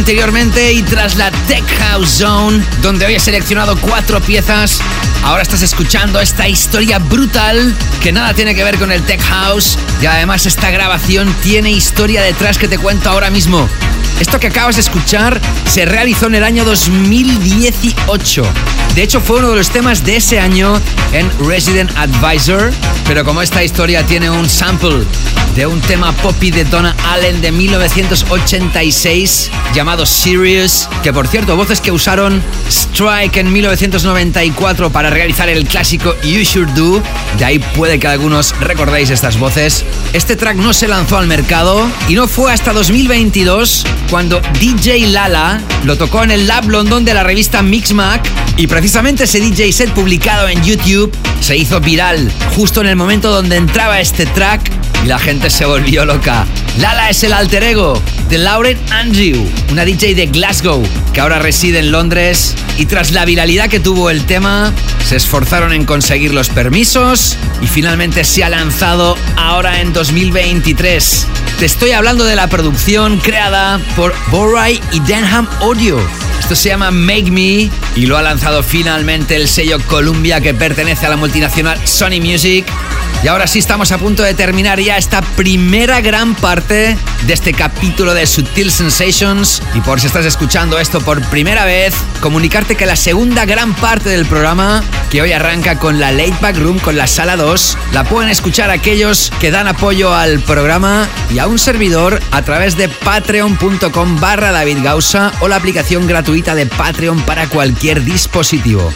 Anteriormente y tras la Tech House Zone, donde hoy he seleccionado cuatro piezas, ahora estás escuchando esta historia brutal que nada tiene que ver con el Tech House y además esta grabación tiene historia detrás que te cuento ahora mismo. Esto que acabas de escuchar se realizó en el año 2018. De hecho, fue uno de los temas de ese año en Resident Advisor. Pero como esta historia tiene un sample de un tema poppy de Donna Allen de 1986 llamado Serious, que por cierto, voces que usaron Strike en 1994 para realizar el clásico You Sure Do, de ahí puede que algunos recordéis estas voces. Este track no se lanzó al mercado y no fue hasta 2022 cuando DJ Lala lo tocó en el Lab London de la revista Mixmag y precisamente ese DJ set publicado en YouTube se hizo viral justo en el momento donde entraba este track y la gente se volvió loca. Lala es el alter ego de Lauren Andrew, una DJ de Glasgow que ahora reside en Londres y tras la viralidad que tuvo el tema, se esforzaron en conseguir los permisos y finalmente se ha lanzado ahora en 2023. Te estoy hablando de la producción creada por Borai y Denham Audio. Esto se llama Make Me y lo ha lanzado finalmente el sello Columbia que pertenece a la multinacional Sony Music. Y ahora sí estamos a punto de terminar ya esta primera gran parte de este capítulo de Sutil Sensations. Y por si estás escuchando esto por primera vez, comunicarte que la segunda gran parte del programa, que hoy arranca con la Late Back Room, con la sala 2, la pueden escuchar aquellos que dan apoyo al programa y a un servidor a través de patreon.com barra David Gausa o la aplicación gratuita de Patreon para cualquier dispositivo.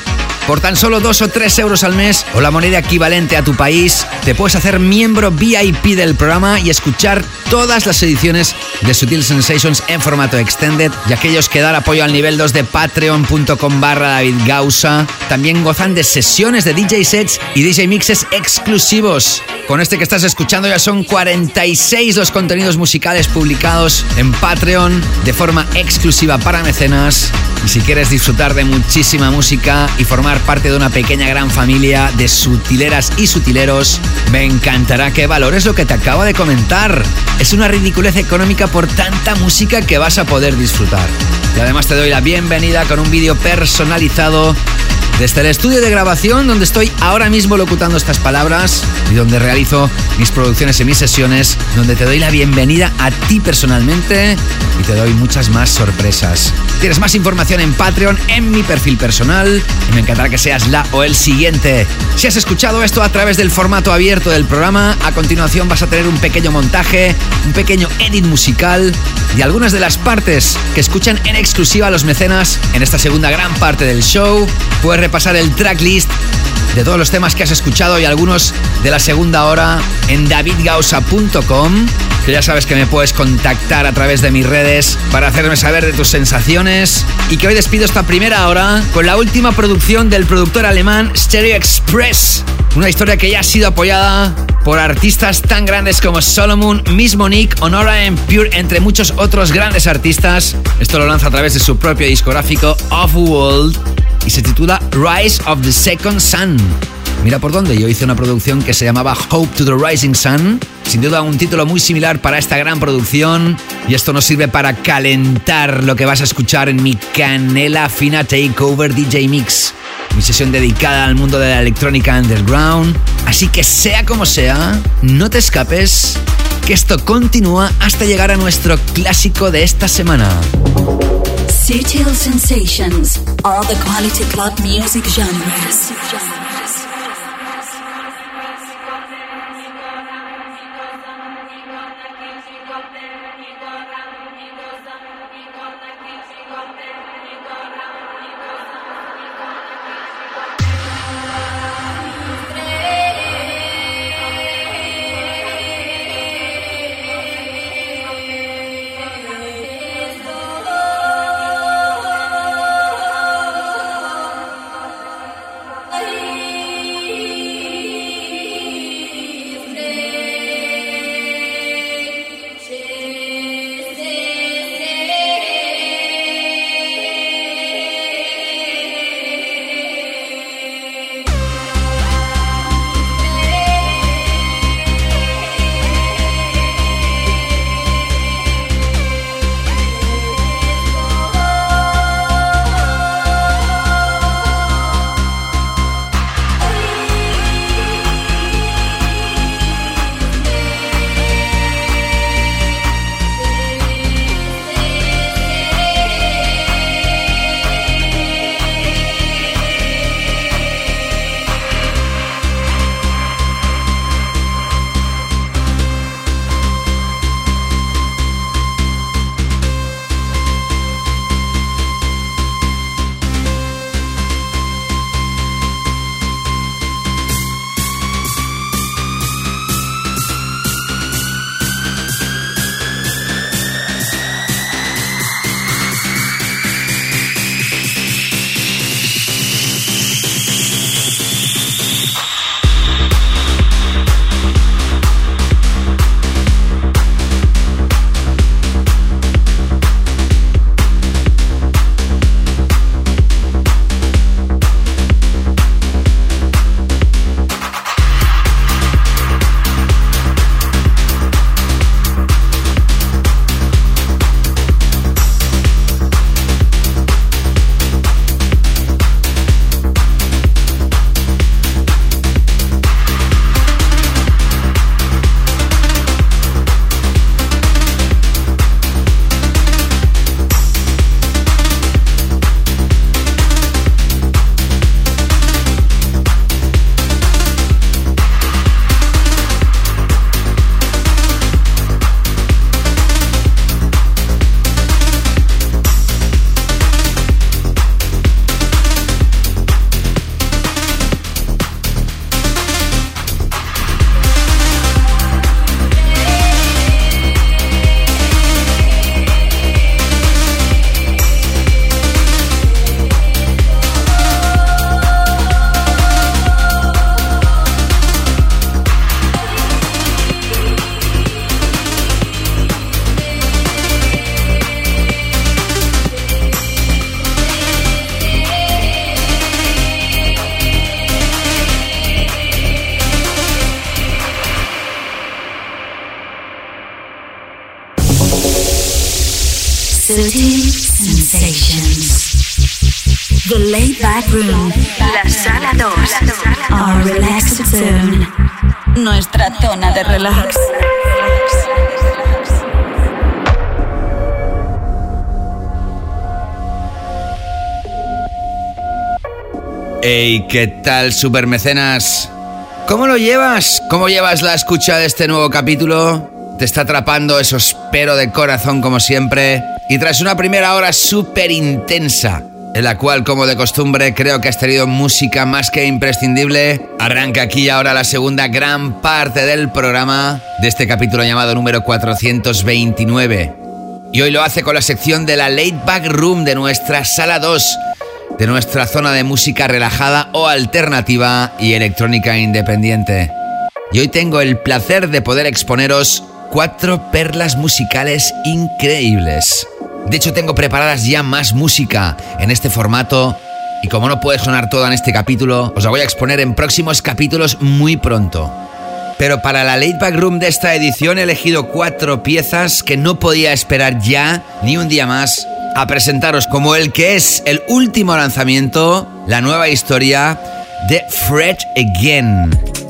Por tan solo 2 o 3 euros al mes o la moneda equivalente a tu país, te puedes hacer miembro VIP del programa y escuchar todas las ediciones de Sutil Sensations en formato extended y aquellos que dan apoyo al nivel 2 de patreon.com barra David Gausa también gozan de sesiones de DJ sets y DJ mixes exclusivos. Con este que estás escuchando ya son 46 los contenidos musicales publicados en Patreon de forma exclusiva para mecenas. Y si quieres disfrutar de muchísima música y formar parte de una pequeña gran familia de sutileras y sutileros, me encantará que valores lo que te acabo de comentar. Es una ridiculez económica por tanta música que vas a poder disfrutar. Y además te doy la bienvenida con un vídeo personalizado desde el estudio de grabación donde estoy ahora mismo locutando estas palabras y donde realizo mis producciones y mis sesiones, donde te doy la bienvenida a ti personalmente y te doy muchas más sorpresas. Tienes más información en Patreon, en mi perfil personal y me encantará que seas la o el siguiente. Si has escuchado esto a través del formato abierto del programa, a continuación vas a tener un pequeño montaje, un pequeño edit musical y algunas de las partes que escuchan en exclusiva los mecenas en esta segunda gran parte del show. Puedes repasar el tracklist de todos los temas que has escuchado y algunos de la segunda hora en davidgausa.com, que ya sabes que me puedes contactar a través de mis redes para hacerme saber de tus sensaciones y que hoy despido esta primera hora con la última producción del productor alemán Stereo Express, una historia que ya ha sido apoyada por artistas tan grandes como Solomon, Miss Monique, Honora and Pure, entre muchos otros grandes artistas. Esto lo lanza a través de su propio discográfico Off World y se titula Rise of the Second Sun. Mira por dónde, yo hice una producción que se llamaba Hope to the Rising Sun, sin duda un título muy similar para esta gran producción y esto nos sirve para calentar lo que vas a escuchar en mi canela fina Takeover DJ Mix, mi sesión dedicada al mundo de la electrónica underground, así que sea como sea, no te escapes, que esto continúa hasta llegar a nuestro clásico de esta semana. Sutil sensations, all the quality club music genres. Relax. Hey, ¿qué tal, supermecenas? ¿Cómo lo llevas? ¿Cómo llevas la escucha de este nuevo capítulo? ¿Te está atrapando eso espero de corazón como siempre? Y tras una primera hora súper intensa, en la cual, como de costumbre, creo que has tenido música más que imprescindible, arranca aquí ahora la segunda gran parte del programa de este capítulo llamado número 429. Y hoy lo hace con la sección de la Late Back Room de nuestra sala 2 de nuestra zona de música relajada o alternativa y electrónica independiente. Y hoy tengo el placer de poder exponeros cuatro perlas musicales increíbles. De hecho, tengo preparadas ya más música en este formato y como no puede sonar toda en este capítulo, os la voy a exponer en próximos capítulos muy pronto. Pero para la Late Back Room de esta edición he elegido cuatro piezas que no podía esperar ya ni un día más a presentaros como el que es el último lanzamiento, la nueva historia de Fred Again.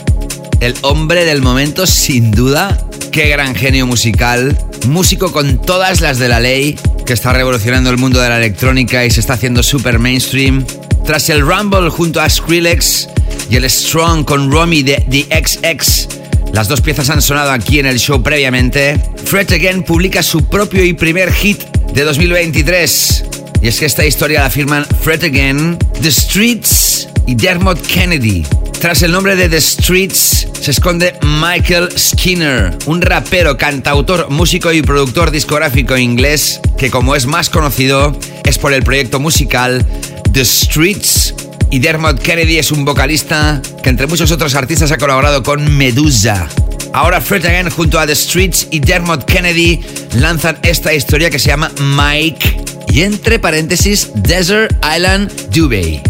El hombre del momento, sin duda. Qué gran genio musical. Músico con todas las de la ley, que está revolucionando el mundo de la electrónica y se está haciendo super mainstream. Tras el Rumble junto a Skrillex y el Strong con Romy de The XX, las dos piezas han sonado aquí en el show previamente. Fred Again publica su propio y primer hit de 2023. Y es que esta historia la firman Fred Again, The Streets y Dermot Kennedy. Tras el nombre de The Streets se esconde Michael Skinner, un rapero, cantautor, músico y productor discográfico inglés que como es más conocido es por el proyecto musical The Streets y Dermot Kennedy es un vocalista que entre muchos otros artistas ha colaborado con Medusa. Ahora Fred Again junto a The Streets y Dermot Kennedy lanzan esta historia que se llama Mike y entre paréntesis Desert Island Dubai.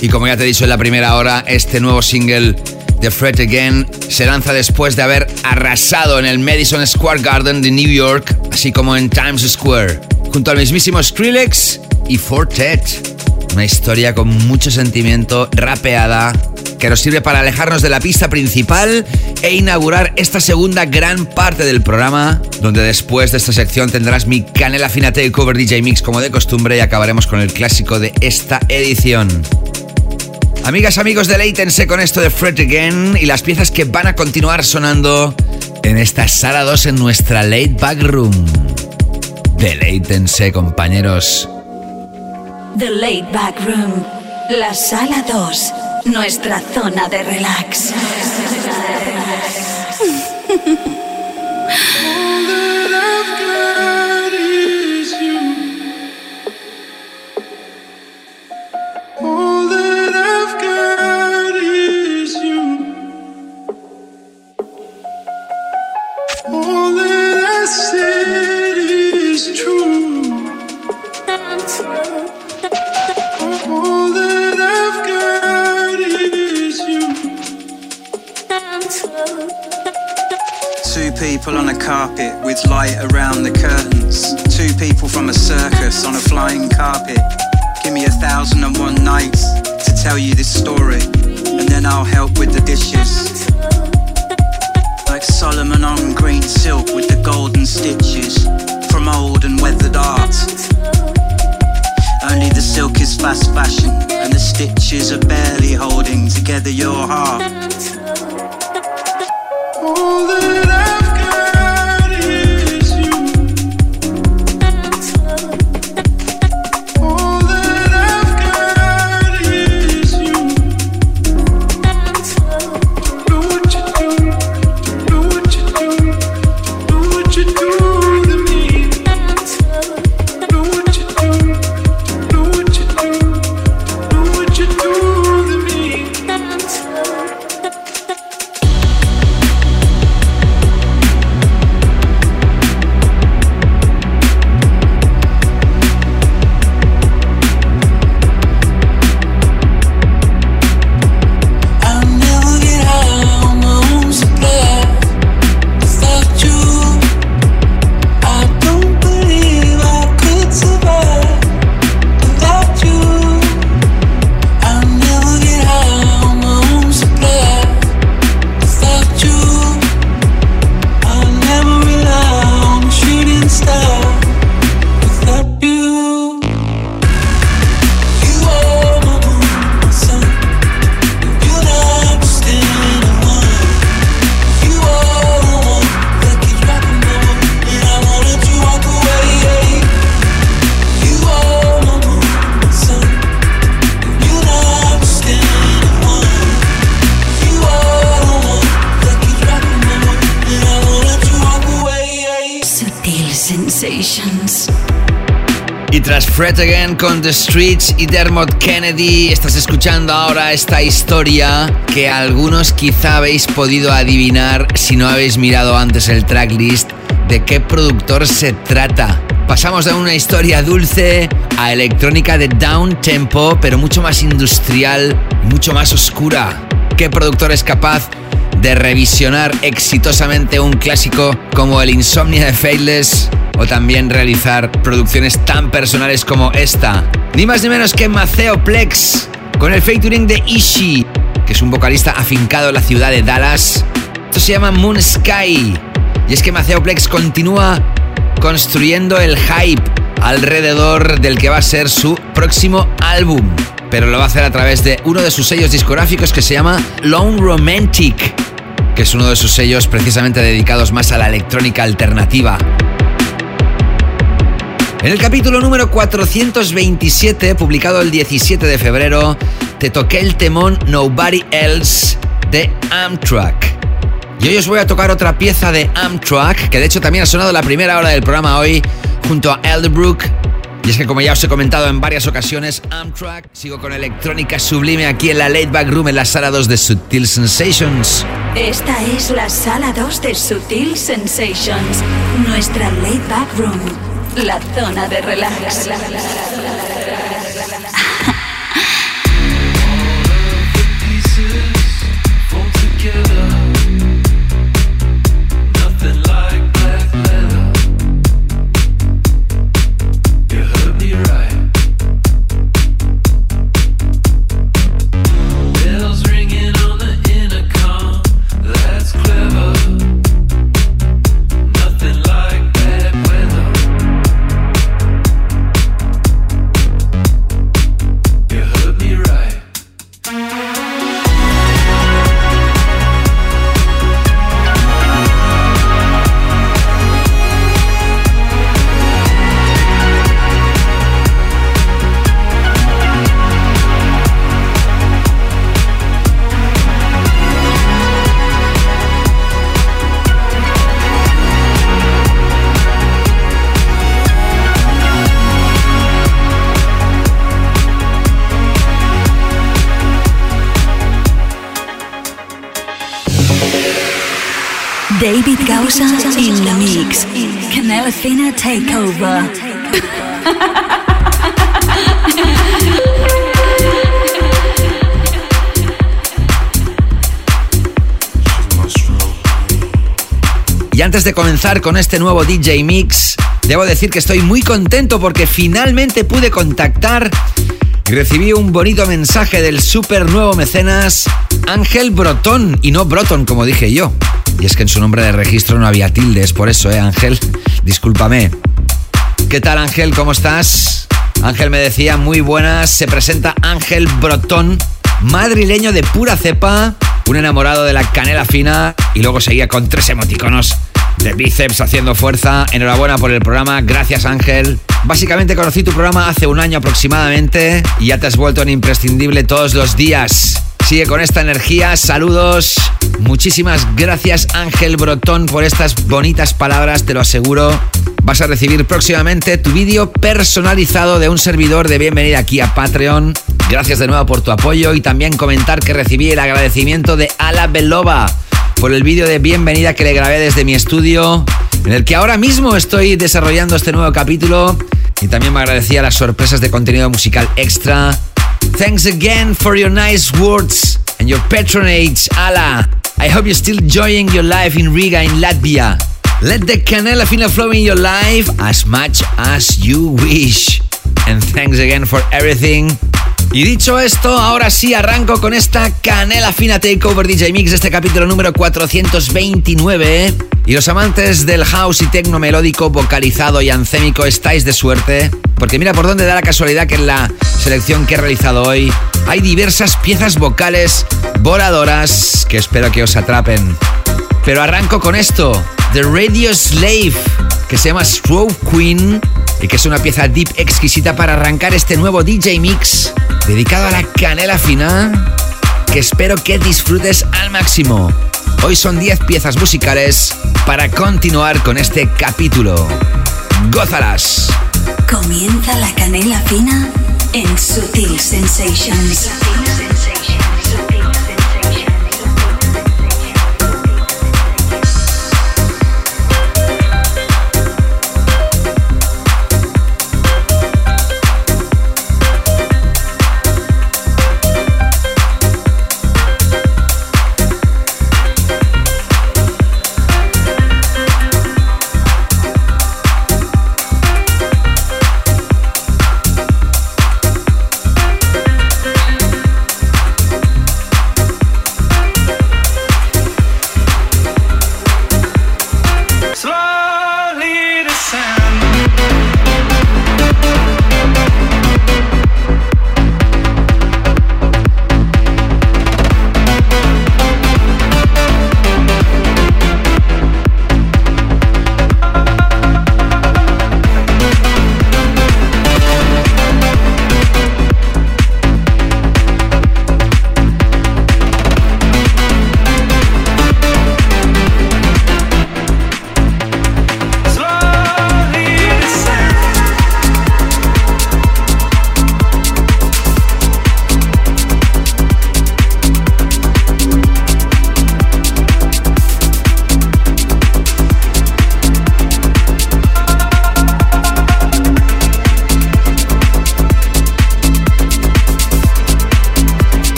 Y como ya te he dicho en la primera hora, este nuevo single de Fred Again se lanza después de haber arrasado en el Madison Square Garden de New York, así como en Times Square, junto al mismísimo Skrillex y Fortet. Una historia con mucho sentimiento, rapeada, que nos sirve para alejarnos de la pista principal e inaugurar esta segunda gran parte del programa, donde después de esta sección tendrás mi canela fina takeover DJ Mix como de costumbre y acabaremos con el clásico de esta edición. Amigas, amigos, deleítense con esto de Fred Again y las piezas que van a continuar sonando en esta sala 2 en nuestra Late Back Room. Deleítense, compañeros. The Late Back Room. La Sala 2. Nuestra zona de relax. Two people on a carpet with light around the curtains. Two people from a circus on a flying carpet. Give me a thousand and one nights to tell you this story, and then I'll help with the dishes. Like Solomon on green silk with the golden stitches from old and weathered art. Only the silk is fast fashion, and the stitches are barely holding together your heart. Fred Again con The Streets y Dermot Kennedy, estás escuchando ahora esta historia que algunos quizá habéis podido adivinar si no habéis mirado antes el tracklist de qué productor se trata. Pasamos de una historia dulce a electrónica de down tempo, pero mucho más industrial mucho más oscura. ¿Qué productor es capaz de revisionar exitosamente un clásico como el Insomnia de Faithless o también realizar producciones tan personales como esta? Ni más ni menos que Maceo Plex con el featuring de Ishi, que es un vocalista afincado en la ciudad de Dallas. Esto se llama Moon Sky. Y es que Maceo Plex continúa construyendo el hype alrededor del que va a ser su próximo álbum. Pero lo va a hacer a través de uno de sus sellos discográficos que se llama Lone Romantic, que es uno de sus sellos precisamente dedicados más a la electrónica alternativa. En el capítulo número 427, publicado el 17 de febrero, te toqué el temón Nobody Else de Amtrak. Y hoy os voy a tocar otra pieza de Amtrak, que de hecho también ha sonado la primera hora del programa hoy, junto a Elderbrook. Y es que como ya os he comentado en varias ocasiones, Amtrak, sigo con electrónica sublime aquí en la Late Back Room, en la sala 2 de Sutil Sensations. Esta es la sala 2 de Sutil Sensations, nuestra Late Back Room, la zona de relax. David Gausa in the mix. Canela Fina Takeover. Y antes de comenzar con este nuevo DJ Mix, debo decir que estoy muy contento porque finalmente pude contactar y recibí un bonito mensaje del super nuevo mecenas Ángel Brotón, y no Broton como dije yo. Y es que en su nombre de registro no había tildes, por eso, ¿eh, Ángel? Discúlpame. ¿Qué tal, Ángel? ¿Cómo estás? Ángel me decía, muy buenas, se presenta Ángel Brotón, madrileño de pura cepa, un enamorado de la canela fina, y luego seguía con tres emoticonos de bíceps haciendo fuerza. Enhorabuena por el programa, gracias Ángel. Básicamente conocí tu programa hace un año aproximadamente y ya te has vuelto en imprescindible todos los días. Sigue con esta energía, saludos. Muchísimas gracias Ángel Brotón por estas bonitas palabras, te lo aseguro. Vas a recibir próximamente tu vídeo personalizado de un servidor de bienvenida aquí a Patreon. Gracias de nuevo por tu apoyo y también comentar que recibí el agradecimiento de Ala Belova por el vídeo de bienvenida que le grabé desde mi estudio, en el que ahora mismo estoy desarrollando este nuevo capítulo. Y también me agradecía las sorpresas de contenido musical extra. Thanks again for your nice words and your patronage, Ala. I hope you're still enjoying your life in Riga, in Latvia. Let the canela fina flow in your life as much as you wish. And thanks again for everything. Y dicho esto, ahora sí arranco con esta canela fina takeover DJ Mix este capítulo número 429. Y los amantes del house y tecno melódico, vocalizado y ancémico estáis de suerte, porque mira por dónde da la casualidad que en la selección que he realizado hoy hay diversas piezas vocales voladoras que espero que os atrapen. Pero arranco con esto, The Radio Slave, que se llama Stroke Queen y que es una pieza deep exquisita para arrancar este nuevo DJ Mix dedicado a la canela fina que espero que disfrutes al máximo. Hoy son 10 piezas musicales para continuar con este capítulo. ¡Gózalas! Comienza la canela fina en Sutil Sensations.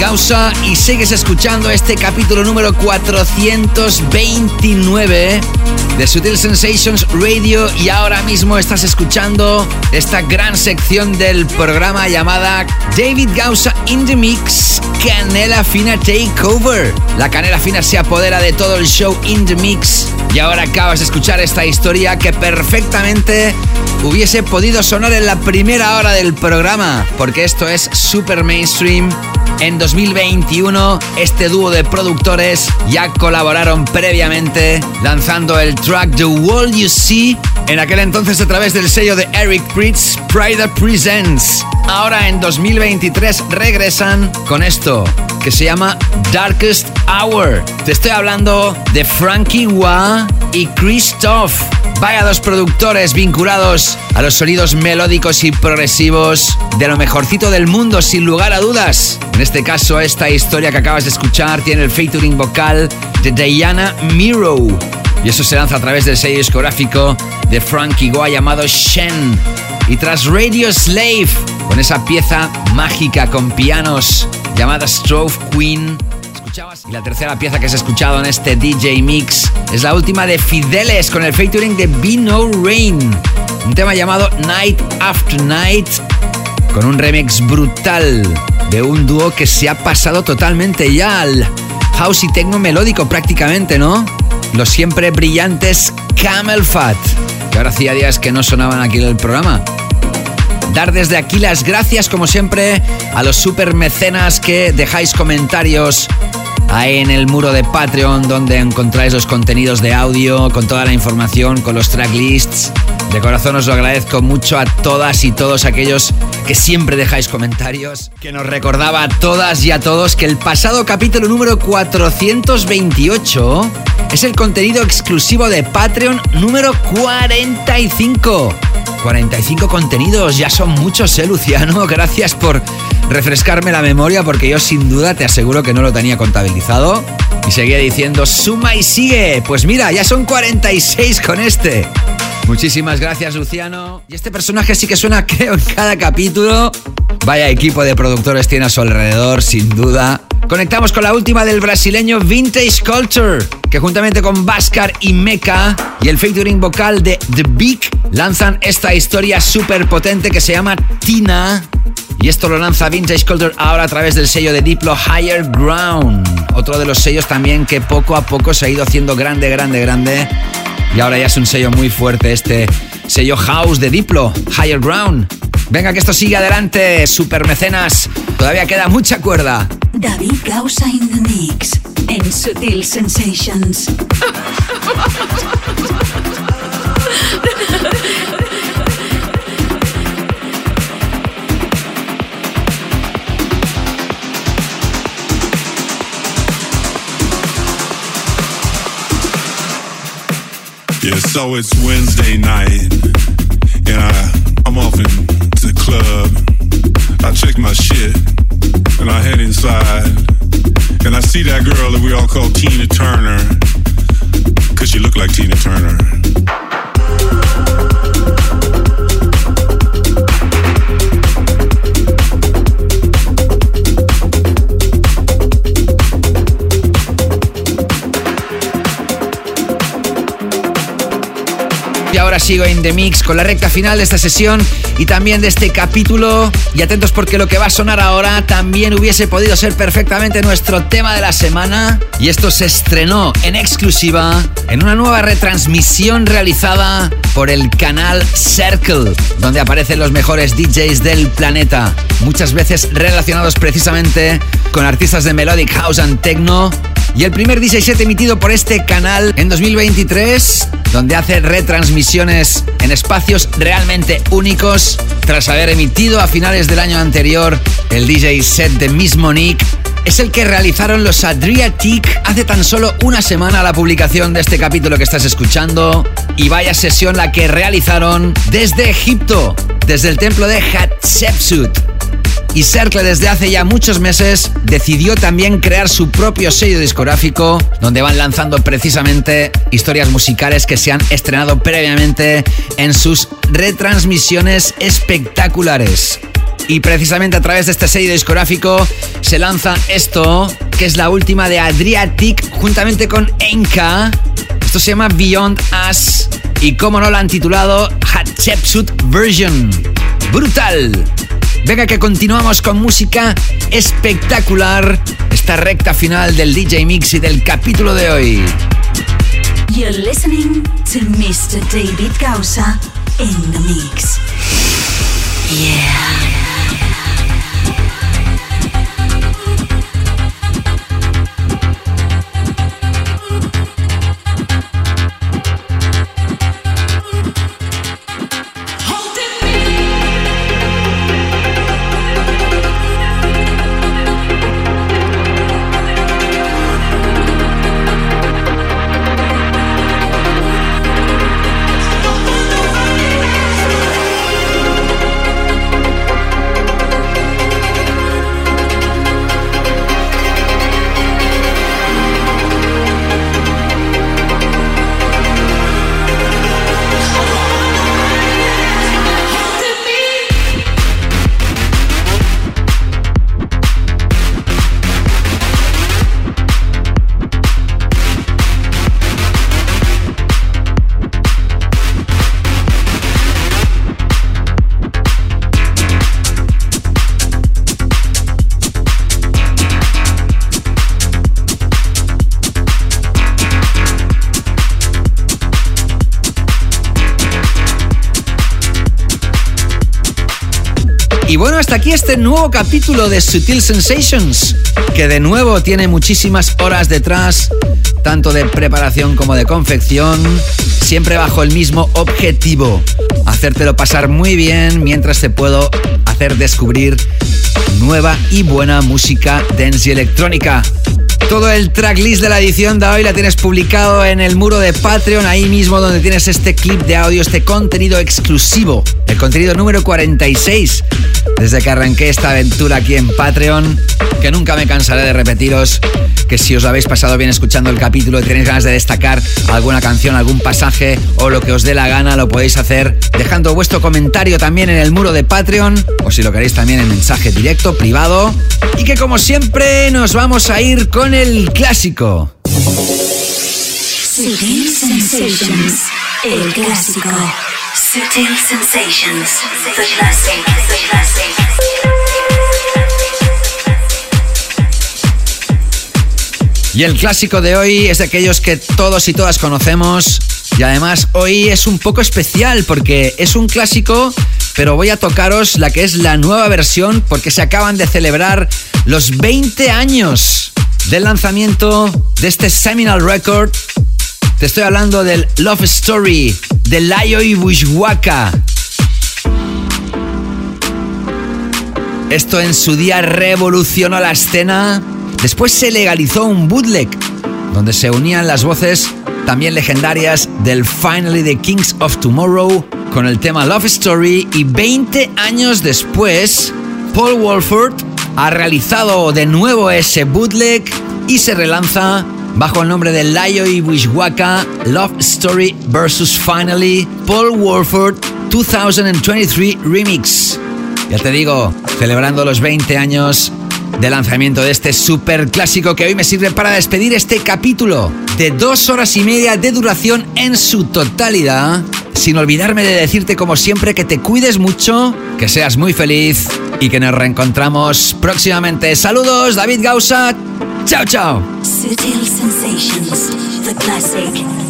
Gausa y sigues escuchando este capítulo número 429 de Sutil Sensations Radio y ahora mismo estás escuchando esta gran sección del programa llamada David Gausa in the Mix Canela Fina Takeover. La Canela Fina se apodera de todo el show in the Mix y ahora acabas de escuchar esta historia que perfectamente hubiese podido sonar en la primera hora del programa, porque esto es super mainstream. En 2021, este dúo de productores ya colaboraron previamente lanzando el track The World You See, en aquel entonces a través del sello de Eric Pritz, Pride Presents. Ahora en 2023 regresan con esto, que se llama Darkest Hour. Te estoy hablando de Frankie Wah y Christoph. Vaya dos productores vinculados a los sonidos melódicos y progresivos de lo mejorcito del mundo, sin lugar a dudas. En este caso, esta historia que acabas de escuchar tiene el featuring vocal de Diana Miro. Y eso se lanza a través del sello discográfico de Frankie Goa llamado Shen. Y tras Radio Slave, con esa pieza mágica con pianos llamada Strove Queen, y la tercera pieza que has escuchado en este DJ Mix es la última de Fideles con el featuring de Be No Rain. Un tema llamado Night After Night con un remix brutal de un dúo que se ha pasado totalmente ya al house y techno melódico prácticamente, ¿no? Los siempre brillantes Camel Fat, que ahora hacía días que no sonaban aquí en el programa. Dar desde aquí las gracias, como siempre, a los super mecenas que dejáis comentarios ahí en el muro de Patreon, donde encontráis los contenidos de audio, con toda la información, con los tracklists. De corazón os lo agradezco mucho a todas y todos aquellos que siempre dejáis comentarios. Que nos recordaba a todas y a todos que el pasado capítulo número 428 es el contenido exclusivo de Patreon número 45. 45 contenidos, ya son muchos, ¿eh, Luciano? Gracias por refrescarme la memoria porque yo sin duda te aseguro que no lo tenía contabilizado. Y seguía diciendo, suma y sigue. Pues mira, ya son 46 con este. Muchísimas gracias, Luciano. Y este personaje sí que suena, creo, en cada capítulo. Vaya equipo de productores tiene a su alrededor, sin duda. Conectamos con la última del brasileño Vintage Culture, que juntamente con Vascar y Mecha y el featuring vocal de The Big lanzan esta historia súper potente que se llama Tina. Y esto lo lanza Vintage Culture ahora a través del sello de Diplo Higher Ground. Otro de los sellos también que poco a poco se ha ido haciendo grande, grande, grande. Y ahora ya es un sello muy fuerte este sello house de Diplo, Higher Ground. Venga que esto sigue adelante, super mecenas. Todavía queda mucha cuerda. David Gausa in the mix en Sutil Sensations. so it's Wednesday night, and I, I'm off into the club. I check my shit, and I head inside, and I see that girl that we all call Tina Turner, cause she look like Tina Turner. Ahora sigo en The Mix con la recta final de esta sesión y también de este capítulo. Y atentos porque lo que va a sonar ahora también hubiese podido ser perfectamente nuestro tema de la semana. Y esto se estrenó en exclusiva en una nueva retransmisión realizada por el canal Circle, donde aparecen los mejores DJs del planeta. Muchas veces relacionados precisamente con artistas de Melodic House and Techno. Y el primer DJ set emitido por este canal en 2023, donde hace retransmisiones en espacios realmente únicos, tras haber emitido a finales del año anterior el DJ set de Miss Monique es el que realizaron los Adriatic hace tan solo una semana la publicación de este capítulo que estás escuchando. Y vaya sesión la que realizaron desde Egipto, desde el templo de Hatshepsut. Y Cercle desde hace ya muchos meses decidió también crear su propio sello discográfico donde van lanzando precisamente historias musicales que se han estrenado previamente en sus retransmisiones espectaculares. Y precisamente a través de este sello discográfico se lanza esto, que es la última de Adriatic, juntamente con Enka. Esto se llama Beyond Us y como no lo han titulado Hatshepsut Version. Brutal. Venga que continuamos con música espectacular. Esta recta final del DJ Mix y del capítulo de hoy. You're listening to Mr. David Gausa in the mix. Yeah. Hasta aquí este nuevo capítulo de Sutil Sensations, que de nuevo tiene muchísimas horas detrás, tanto de preparación como de confección, siempre bajo el mismo objetivo, hacértelo pasar muy bien mientras te puedo hacer descubrir nueva y buena música dance y electrónica. Todo el tracklist de la edición de hoy la tienes publicado en el muro de Patreon, ahí mismo donde tienes este clip de audio, este contenido exclusivo, el contenido número 46, desde que arranqué esta aventura aquí en Patreon, que nunca me cansaré de repetiros que si os habéis pasado bien escuchando el capítulo y tenéis ganas de destacar alguna canción, algún pasaje o lo que os dé la gana, lo podéis hacer dejando vuestro comentario también en el muro de Patreon o si lo queréis también en mensaje directo, privado. Y que como siempre nos vamos a ir con el clásico. El clásico. Y el clásico de hoy es de aquellos que todos y todas conocemos. Y además hoy es un poco especial porque es un clásico, pero voy a tocaros la que es la nueva versión porque se acaban de celebrar los 20 años del lanzamiento de este seminal record. Te estoy hablando del Love Story de Layo y Bushwaka. Esto en su día revolucionó la escena Después se legalizó un bootleg, donde se unían las voces también legendarias del Finally the Kings of Tomorrow con el tema Love Story y 20 años después, Paul Wolford ha realizado de nuevo ese bootleg y se relanza bajo el nombre de Layo y Wishwaka Love Story vs. Finally Paul Wolford 2023 Remix. Ya te digo, celebrando los 20 años de lanzamiento de este super clásico que hoy me sirve para despedir este capítulo de dos horas y media de duración en su totalidad. Sin olvidarme de decirte como siempre que te cuides mucho, que seas muy feliz y que nos reencontramos próximamente. Saludos, David Gausa. Chao, chao. Sutil Sensations, the classic, the classic.